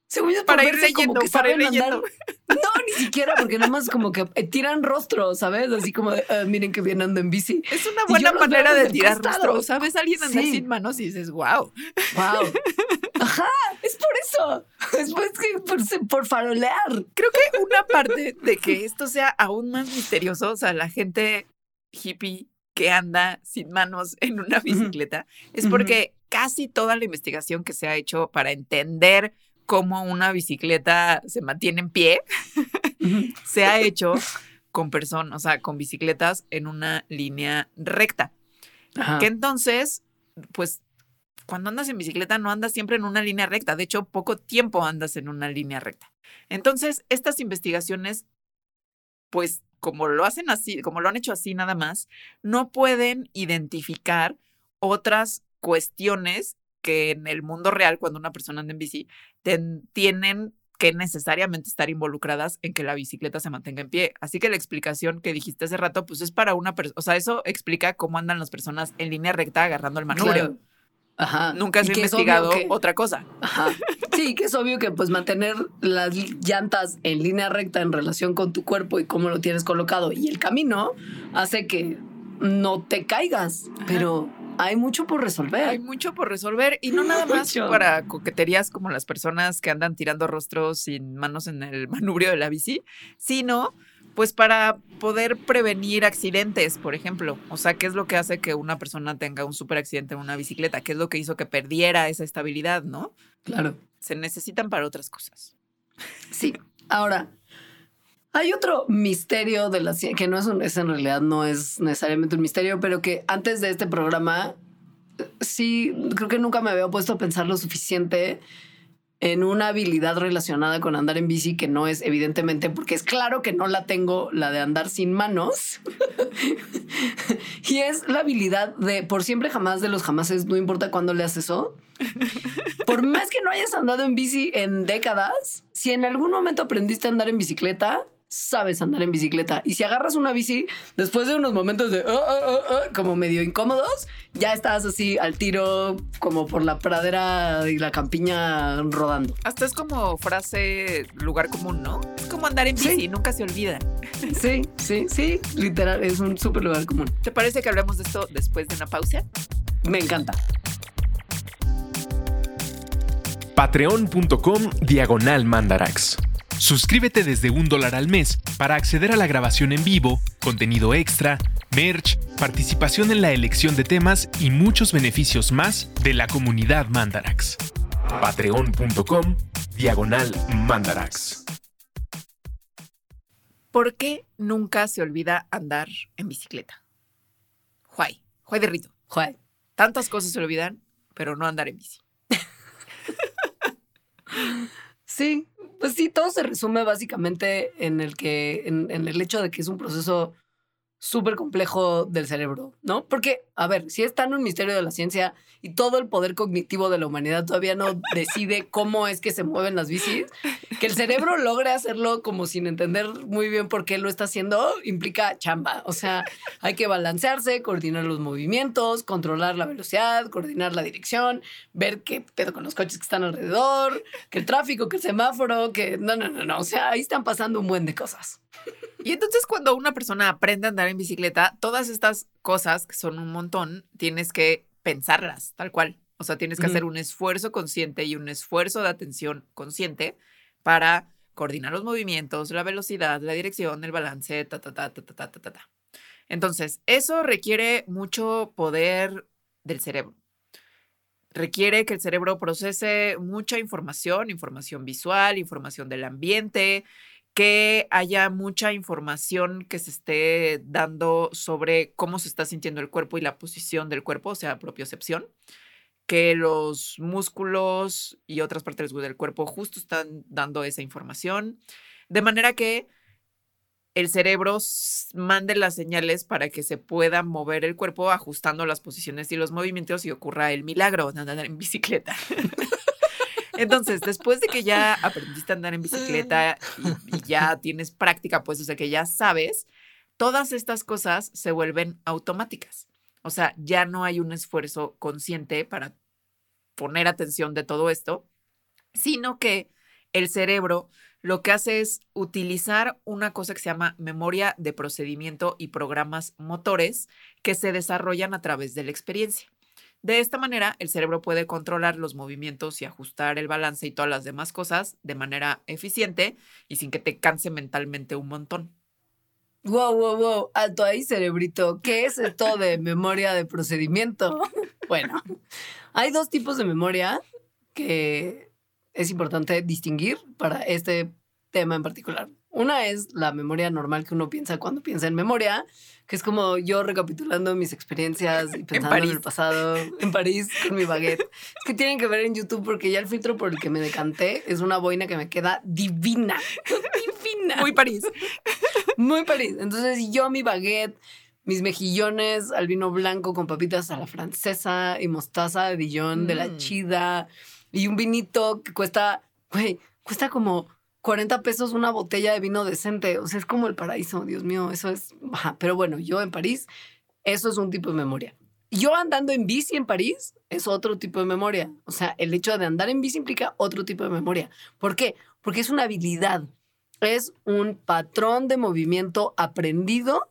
Según yo, Para por ir verse como leyendo, que para ir leyendo. No, ni siquiera, porque nada más como que tiran rostro, ¿sabes? Así como de, "Ah, miren que bien ando en bici. Es una buena manera de tirar costado. rostro. ¿Sabes? Alguien andar Sí. sin manos y dices, wow. Wow. Ajá, es por eso. Es pues que por, por farolear. Creo que una parte de que esto sea aún más misterioso, o sea, la gente hippie que anda sin manos en una bicicleta, es porque casi toda la investigación que se ha hecho para entender cómo una bicicleta se mantiene en pie, se ha hecho con personas, o sea, con bicicletas en una línea recta. Ajá. Que entonces, pues, cuando andas en bicicleta no andas siempre en una línea recta. De hecho, poco tiempo andas en una línea recta. Entonces, estas investigaciones, pues, como lo hacen así, como lo han hecho así nada más, no pueden identificar otras cuestiones que en el mundo real, cuando una persona anda en bici, ten- tienen que necesariamente estar involucradas en que la bicicleta se mantenga en pie. Así que la explicación que dijiste hace rato, pues es para una persona, o sea, eso explica cómo andan las personas en línea recta agarrando el manubrio. Claro. Ajá. Nunca se ha investigado que- otra cosa. Ajá. Sí, que es obvio que pues mantener las llantas en línea recta en relación con tu cuerpo y cómo lo tienes colocado y el camino hace que no te caigas, pero hay mucho por resolver. Hay mucho por resolver y no nada más Mucho. para coqueterías como las personas que andan tirando rostros sin manos en el manubrio de la bici, sino pues para poder prevenir accidentes, por ejemplo. O sea, ¿qué es lo que hace que una persona tenga un super accidente en una bicicleta? ¿Qué es lo que hizo que perdiera esa estabilidad, no? Claro. Se necesitan para otras cosas. Sí. Ahora, hay otro misterio de la ciencia, que no es, un, en realidad no es necesariamente un misterio, pero que antes de este programa, sí, creo que nunca me había puesto a pensar lo suficiente en una habilidad relacionada con andar en bici que no es evidentemente, porque es claro que no la tengo, la de andar sin manos. y es la habilidad de por siempre jamás de los jamases, no importa cuándo le haces eso. Por más que no hayas andado en bici en décadas, si en algún momento aprendiste a andar en bicicleta, sabes andar en bicicleta. Y si agarras una bici, después de unos momentos de "Ah, ah, ah, ah", como medio incómodos, ya estás así al tiro, como por la pradera y la campiña rodando. Hasta es como frase lugar común, ¿no? Es como andar en Sí. bici, nunca se olvida. Sí, sí, sí, literal, es un súper lugar común. ¿Te parece que hablemos de esto después de una pausa? Me encanta. Patreon.com Diagonal Mandarax. Suscríbete desde un dólar al mes para acceder a la grabación en vivo, contenido extra, merch, participación en la elección de temas y muchos beneficios más de la comunidad Mandarax. Patreon.com Diagonal Mandarax. ¿Por qué nunca se olvida andar en bicicleta? Juay, Juay de Rito. Joder. Tantas cosas se olvidan, pero no andar en bici. Sí, pues sí, todo se resume básicamente en el que, en, el hecho de que es un proceso súper complejo del cerebro, ¿no? Porque, a ver, si es tan un misterio de la ciencia y todo el poder cognitivo de la humanidad todavía no decide cómo es que se mueven las bicis, que el cerebro logre hacerlo como sin entender muy bien por qué lo está haciendo, implica chamba. O sea, hay que balancearse, coordinar los movimientos, controlar la velocidad, coordinar la dirección, ver qué pedo con los coches que están alrededor, que el tráfico, que el semáforo, que no, no, no, no. O sea, ahí están pasando un buen de cosas. Y entonces cuando una persona aprende a andar en bicicleta, todas estas cosas, que son un montón, tienes que pensarlas, tal cual. O sea, tienes que hacer un esfuerzo consciente y un esfuerzo de atención consciente para coordinar los movimientos, la velocidad, la dirección, el balance, ta, ta, ta, ta, ta, ta, ta, ta. Entonces, eso requiere mucho poder del cerebro. Requiere que el cerebro procese mucha información, información visual, información del ambiente, que haya mucha información que se esté dando sobre cómo se está sintiendo el cuerpo y la posición del cuerpo, o sea, propiocepción, que los músculos y otras partes del cuerpo justo están dando esa información, de manera que el cerebro mande las señales para que se pueda mover el cuerpo ajustando las posiciones y los movimientos y ocurra el milagro de andar en bicicleta. Entonces, después de que ya aprendiste a andar en bicicleta y, y ya tienes práctica, pues, o sea, que ya sabes, todas estas cosas se vuelven automáticas. O sea, ya no hay un esfuerzo consciente para poner atención de todo esto, sino que el cerebro lo que hace es utilizar una cosa que se llama memoria de procedimiento y programas motores que se desarrollan a través de la experiencia. De esta manera, el cerebro puede controlar los movimientos y ajustar el balance y todas las demás cosas de manera eficiente y sin que te canse mentalmente un montón. Wow, wow, wow, alto ahí, cerebrito. ¿Qué es esto de memoria de procedimiento? Bueno, hay dos tipos de memoria que es importante distinguir para este tema en particular. Una es la memoria normal que uno piensa cuando piensa en memoria, que es como yo recapitulando mis experiencias y pensando en, el pasado en París con mi baguette. Es que tienen que ver en YouTube porque ya el filtro por el que me decanté es una boina que me queda divina. divina. Muy París. Muy París. Entonces yo mi baguette, mis mejillones al vino blanco con papitas a la francesa y mostaza de Dijon de la Mm. chida y un vinito que cuesta, güey, cuesta como 40 pesos una botella de vino decente. O sea, es como el paraíso, Dios mío, eso es... Pero bueno, yo en París, eso es un tipo de memoria. Yo andando en bici en París es otro tipo de memoria. O sea, el hecho de andar en bici implica otro tipo de memoria. ¿Por qué? Porque es una habilidad. Es un patrón de movimiento aprendido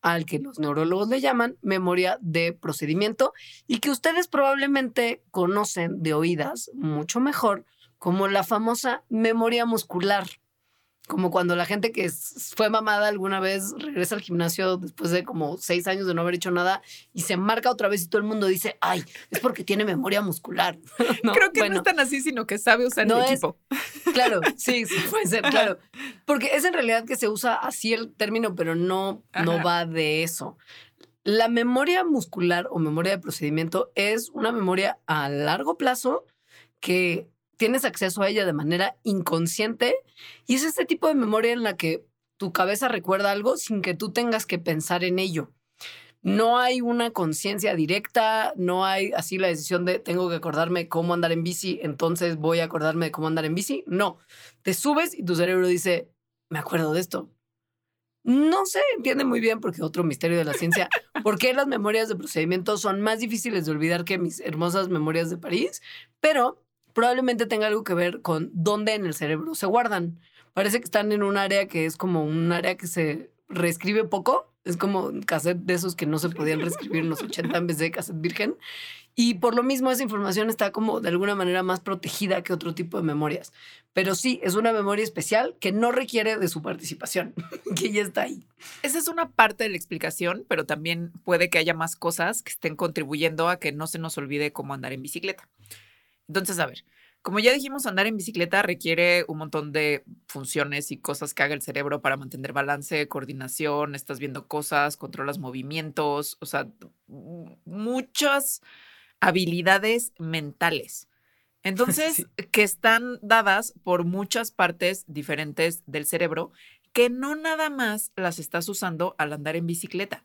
al que los neurólogos le llaman memoria de procedimiento y que ustedes probablemente conocen de oídas mucho mejor como la famosa memoria muscular. Como cuando la gente que fue mamada alguna vez regresa al gimnasio después de como seis años de no haber hecho nada y se marca otra vez y todo el mundo dice, ay, es porque tiene memoria muscular. ¿No? Creo que Bueno, no es tan así, sino que sabe usar No el es- equipo. Claro, sí, sí, puede ser, claro. Porque es en realidad que se usa así el término, pero no, no va de eso. La memoria muscular o memoria de procedimiento es una memoria a largo plazo que tienes acceso a ella de manera inconsciente y es este tipo de memoria en la que tu cabeza recuerda algo sin que tú tengas que pensar en ello. No hay una conciencia directa, no hay así la decisión de tengo que acordarme cómo andar en bici, entonces voy a acordarme de cómo andar en bici. No, te subes y tu cerebro dice, me acuerdo de esto. No se entiende muy bien, porque otro misterio de la ciencia, por qué las memorias de procedimiento son más difíciles de olvidar que mis hermosas memorias de París, pero probablemente tenga algo que ver con dónde en el cerebro se guardan. Parece que están en un área que es como un área que se reescribe poco. Es como un cassette de esos que no se podían reescribir en los 80 en de cassette virgen. Y por lo mismo esa información está como de alguna manera más protegida que otro tipo de memorias. Pero sí, es una memoria especial que no requiere de su participación, que ya está ahí. Esa es una parte de la explicación, pero también puede que haya más cosas que estén contribuyendo a que no se nos olvide cómo andar en bicicleta. Entonces, a ver, como ya dijimos, andar en bicicleta requiere un montón de funciones y cosas que haga el cerebro para mantener balance, coordinación, estás viendo cosas, controlas movimientos, o sea, muchas habilidades mentales. Entonces, Sí. que están dadas por muchas partes diferentes del cerebro que no nada más las estás usando al andar en bicicleta.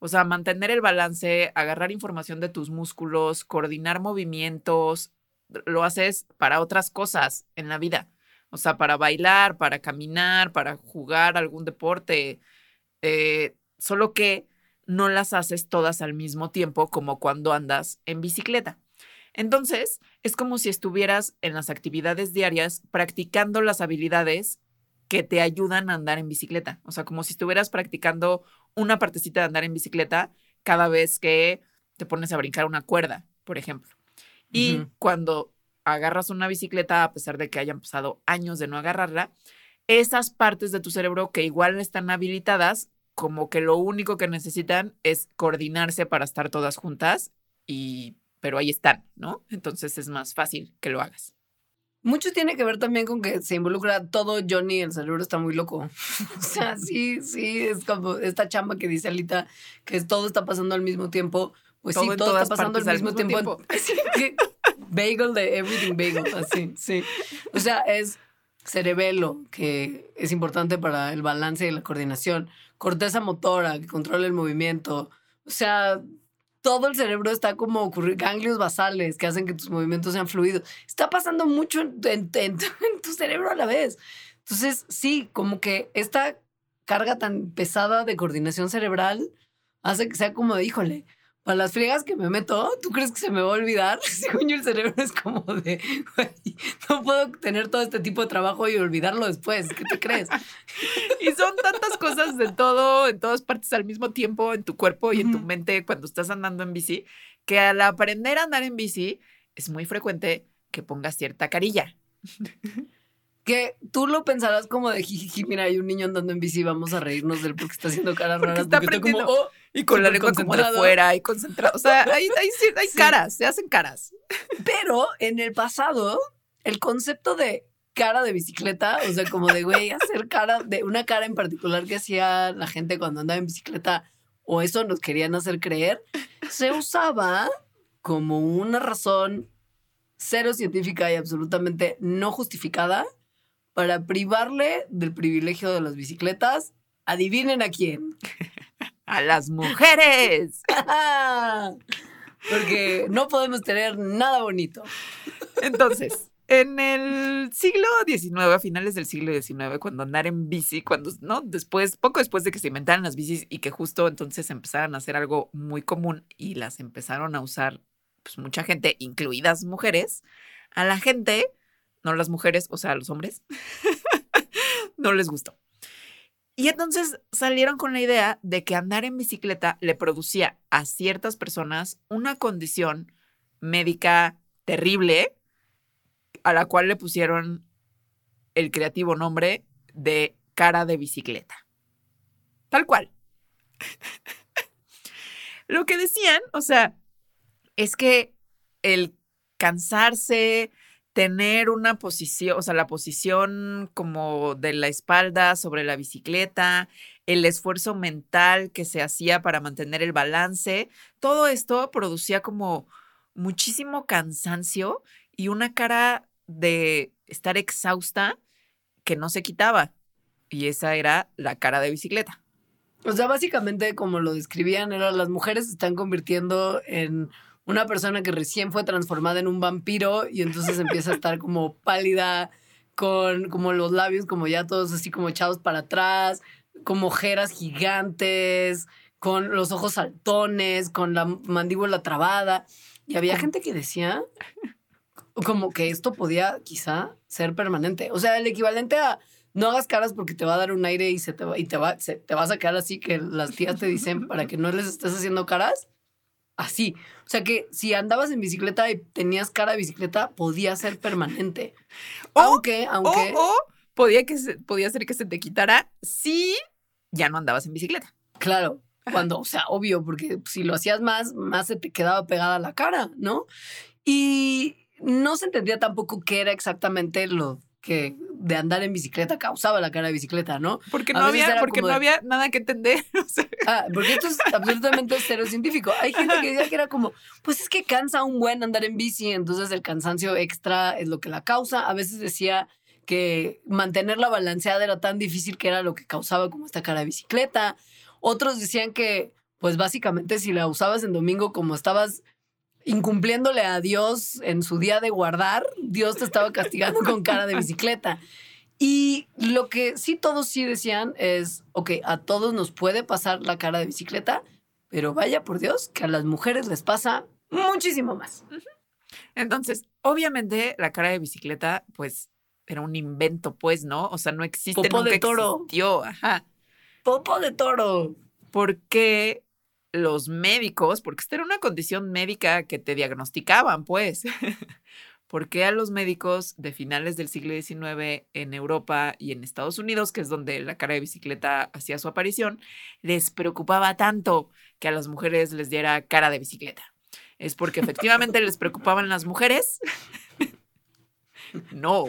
O sea, mantener el balance, agarrar información de tus músculos, coordinar movimientos, lo haces para otras cosas en la vida. O sea, para bailar, para caminar, para jugar algún deporte. eh, solo que no las haces todas al mismo tiempo como cuando andas en bicicleta. Entonces, es como si estuvieras en las actividades diarias practicando las habilidades que te ayudan a andar en bicicleta. O sea, como si estuvieras practicando una partecita de andar en bicicleta cada vez que te pones a brincar una cuerda, por ejemplo. Y cuando agarras una bicicleta, a pesar de que hayan pasado años de no agarrarla, esas partes de tu cerebro que igual están habilitadas, como que lo único que necesitan es coordinarse para estar todas juntas y pero ahí están, ¿no? Entonces es más fácil que lo hagas. Mucho tiene que ver también con que se involucra todo Johnny, el cerebro está muy loco. O sea, sí, sí, es como esta chamba que dice Alita, que todo está pasando al mismo tiempo. Pues Todo sí, todo está pasando al mismo, tiempo. Bagel de everything bagel, así, sí. O sea, es cerebelo, que es importante para el balance y la coordinación. Corteza motora, que controla el movimiento. O sea, todo el cerebro está como ocurrir, ganglios basales que hacen que tus movimientos sean fluidos. Está pasando mucho en, en- en- en tu cerebro a la vez. Entonces, sí, como que esta carga tan pesada de coordinación cerebral hace que sea como híjole, para las friegas que me meto, ¿tú crees que se me va a olvidar? Según yo, el cerebro es como de, güey, no puedo tener todo este tipo de trabajo y olvidarlo después. ¿Qué te crees? Y son tantas cosas de todo, en todas partes al mismo tiempo, en tu cuerpo y en tu mente cuando estás andando en bici, que al aprender a andar en bici es muy frecuente que pongas cierta carilla. Que tú lo pensarás como de jijiji, mira, hay un niño andando en bici, vamos a reírnos del porque está haciendo caras Porque raras. está porque como, oh, Y con la lengua como de fuera y concentrado. O sea, hay, hay, hay Sí. caras, se hacen caras. Pero en el pasado, el concepto de cara de bicicleta, o sea, como de, güey, hacer cara, de una cara en particular que hacía la gente cuando andaba en bicicleta, o eso nos querían hacer creer, se usaba como una razón cero científica y absolutamente no justificada para privarle del privilegio de las bicicletas. Adivinen a quién. A las mujeres. Porque no podemos tener nada bonito. Entonces, en el siglo XIX, a finales del siglo XIX, cuando andar en bici, cuando, ¿no? Después, poco después de que se inventaran las bicis y que justo entonces empezaran a hacer algo muy común y las empezaron a usar, pues mucha gente, incluidas mujeres, a la gente, no las mujeres, o sea, los hombres, no les gustó. Y entonces salieron con la idea de que andar en bicicleta le producía a ciertas personas una condición médica terrible, a la cual le pusieron el creativo nombre de cara de bicicleta. Tal cual. Lo que decían, o sea, es que el cansarse, tener una posición, o sea, la posición como de la espalda sobre la bicicleta, el esfuerzo mental que se hacía para mantener el balance, todo esto producía como muchísimo cansancio y una cara de estar exhausta que no se quitaba. Y esa era la cara de bicicleta. O sea, básicamente, como lo describían, era las mujeres se están convirtiendo en una persona que recién fue transformada en un vampiro y entonces empieza a estar como pálida, con como los labios como ya todos así como echados para atrás, como ojeras gigantes, con los ojos saltones, con la mandíbula trabada. Y había gente que decía como que esto podía quizá ser permanente. O sea, el equivalente a no hagas caras porque te va a dar un aire y se te va, y te va, se- te vas a quedar así que las tías te dicen para que no les estés haciendo caras. Así. O sea que si andabas en bicicleta y tenías cara de bicicleta, podía ser permanente. O- aunque, aunque. O, o podía, que se- podía ser que se te quitara si ya no andabas en bicicleta. Claro, cuando, o sea, obvio, porque si lo hacías más, más se te quedaba pegada la cara, ¿no? Y no se entendía tampoco qué era exactamente lo que de andar en bicicleta causaba la cara de bicicleta, ¿no? Porque no había, porque no de- había nada que entender. O sea, Ah, porque esto es absolutamente cero científico. Hay gente que decía que era como, pues es que cansa un buen andar en bici, entonces el cansancio extra es lo que la causa. A veces decía que mantenerla balanceada era tan difícil que era lo que causaba como esta cara de bicicleta. Otros decían que, pues básicamente si la usabas en domingo como estabas incumpliéndole a Dios en su día de guardar, Dios te estaba castigando con cara de bicicleta. Y lo que sí todos sí decían es, ok, a todos nos puede pasar la cara de bicicleta, pero vaya por Dios que a las mujeres les pasa muchísimo más. entonces, obviamente, la cara de bicicleta, pues, era un invento, pues, ¿no? O sea, no existe, nunca de toro. existió. Ajá. Popo de toro. porque los médicos, porque esta era una condición médica que te diagnosticaban, pues, porque a los médicos de finales del siglo XIX en Europa y en Estados Unidos, que es donde la cara de bicicleta hacía su aparición, les preocupaba tanto que a las mujeres les diera cara de bicicleta. Es porque efectivamente les preocupaban las mujeres. No,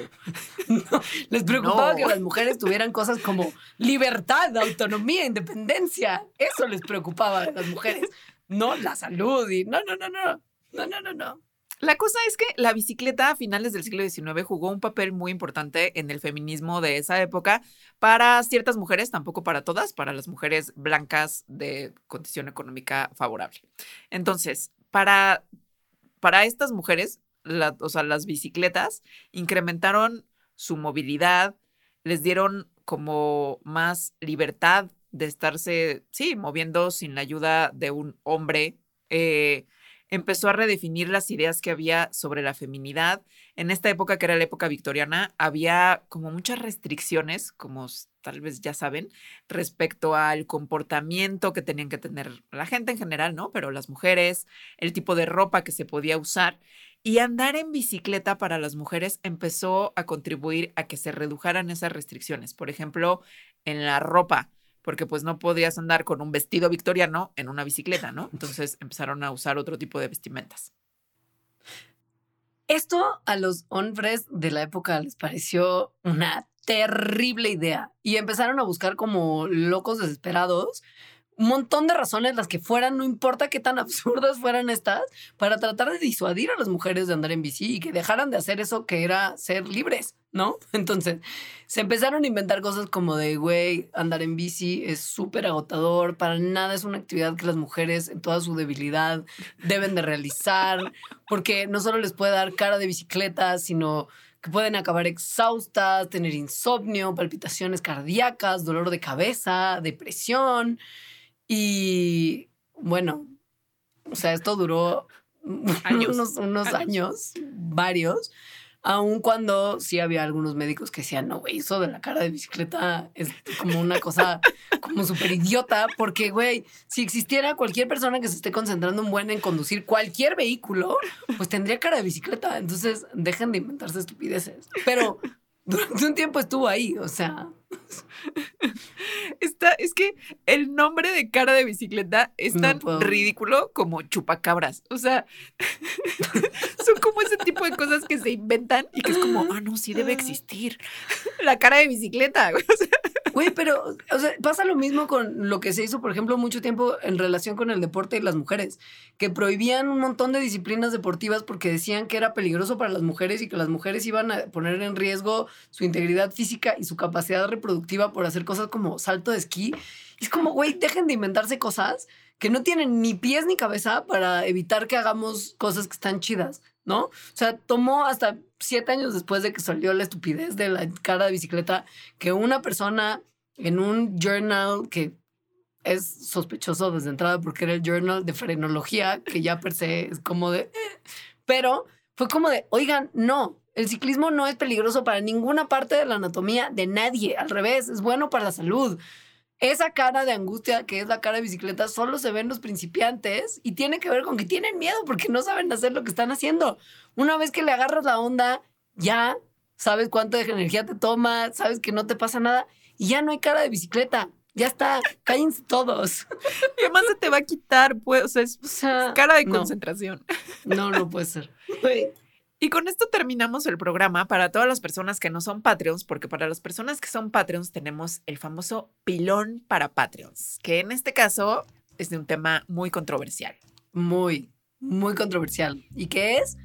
Les preocupaba No. que las mujeres tuvieran cosas como libertad, autonomía, independencia. Eso les preocupaba a las mujeres. No la salud y no, no, no, no. No, no, no, no. La cosa es que la bicicleta a finales del siglo XIX jugó un papel muy importante en el feminismo de esa época para ciertas mujeres, tampoco para todas, para las mujeres blancas de condición económica favorable. Entonces, para, para estas mujeres, la- o sea, las bicicletas incrementaron su movilidad, les dieron como más libertad de estarse, sí, moviendo sin la ayuda de un hombre eh, empezó a redefinir las ideas que había sobre la feminidad. En esta época, que era la época victoriana, había como muchas restricciones, como tal vez ya saben, respecto al comportamiento que tenían que tener la gente en general, ¿no? Pero las mujeres, el tipo de ropa que se podía usar. Y andar en bicicleta para las mujeres empezó a contribuir a que se redujeran esas restricciones. Por ejemplo, en la ropa porque pues no podías andar con un vestido victoriano en una bicicleta, ¿no? Entonces empezaron a usar otro tipo de vestimentas. Esto a los hombres de la época les pareció una terrible idea y empezaron a buscar como locos desesperados un montón de razones, las que fueran, no importa qué tan absurdas fueran estas, para tratar de disuadir a las mujeres de andar en bici y que dejaran de hacer eso que era ser libres, ¿no? Entonces, se empezaron a inventar cosas como de, güey, andar en bici es súper agotador, para nada es una actividad que las mujeres en toda su debilidad deben de realizar, porque no solo les puede dar cara de bicicleta, sino que pueden acabar exhaustas, tener insomnio, palpitaciones cardíacas, dolor de cabeza, depresión. Y bueno, o sea, esto duró unos, unos años. varios, aun cuando sí había algunos médicos que decían, no, güey, eso de la cara de bicicleta es como una cosa como súper idiota, porque, güey, si existiera cualquier persona que se esté concentrando un buen en conducir cualquier vehículo, pues tendría cara de bicicleta. Entonces, dejen de inventarse estupideces. Pero durante un tiempo estuvo ahí, o sea... Está, es que el nombre de cara de bicicleta es tan ridículo como chupacabras. O sea, son como ese tipo de cosas que se inventan y que es como, ah, no, sí debe existir. La cara de bicicleta. O sea, Güey, pero o sea, pasa lo mismo con lo que se hizo, por ejemplo, mucho tiempo en relación con el deporte y las mujeres, que prohibían un montón de disciplinas deportivas porque decían que era peligroso para las mujeres y que las mujeres iban a poner en riesgo su integridad física y su capacidad reproductiva por hacer cosas como salto de esquí. Y es como, güey, dejen de inventarse cosas que no tienen ni pies ni cabeza para evitar que hagamos cosas que están chidas. ¿no? O sea, tomó hasta siete años después de que salió la estupidez de la cara de bicicleta que una persona en un journal que es sospechoso desde entrada porque era el journal de frenología, que ya per se es como de... Eh", pero fue como de, oigan, no, el ciclismo no es peligroso para ninguna parte de la anatomía de nadie, al revés, es bueno para la salud. Esa cara de angustia que es la cara de bicicleta solo se ve en los principiantes y tiene que ver con que tienen miedo porque no saben hacer lo que están haciendo. Una vez que le agarras la onda, ya sabes cuánto de energía te toma, sabes que no te pasa nada y ya no hay cara de bicicleta. Ya está, cállense todos. Y además se te va a quitar, pues, o sea, es, cara de concentración. No, no puede ser. Y con esto terminamos el programa para todas las personas que no son Patreons, porque para las personas que son Patreons tenemos el famoso pilón para Patreons, que en este caso es de un tema muy controversial. Muy, muy controversial. ¿Y qué es?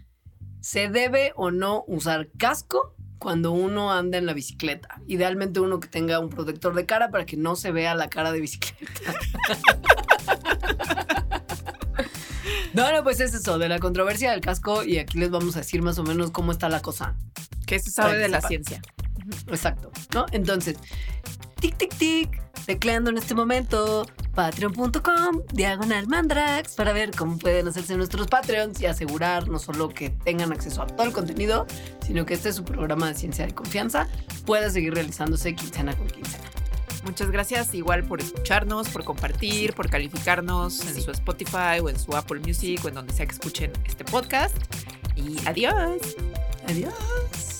¿Se debe o no usar casco cuando uno anda en la bicicleta? Idealmente uno que tenga un protector de cara para que no se vea la cara de bicicleta. No, no, pues es eso, de la controversia del casco y aquí les vamos a decir más o menos cómo está la cosa. ¿Qué se sabe de la ciencia? Exacto, ¿no? Entonces, tic, tic, tic, tecleando en este momento patreon.com, diagonal mandrax, para ver cómo pueden hacerse nuestros Patreons y asegurar no solo que tengan acceso a todo el contenido, sino que este es su programa de ciencia de confianza pueda seguir realizándose quincena con quincena. Muchas gracias igual por escucharnos, por compartir, por calificarnos en su Spotify o en su Apple Music o en donde sea que escuchen este podcast. Y adiós. Adiós.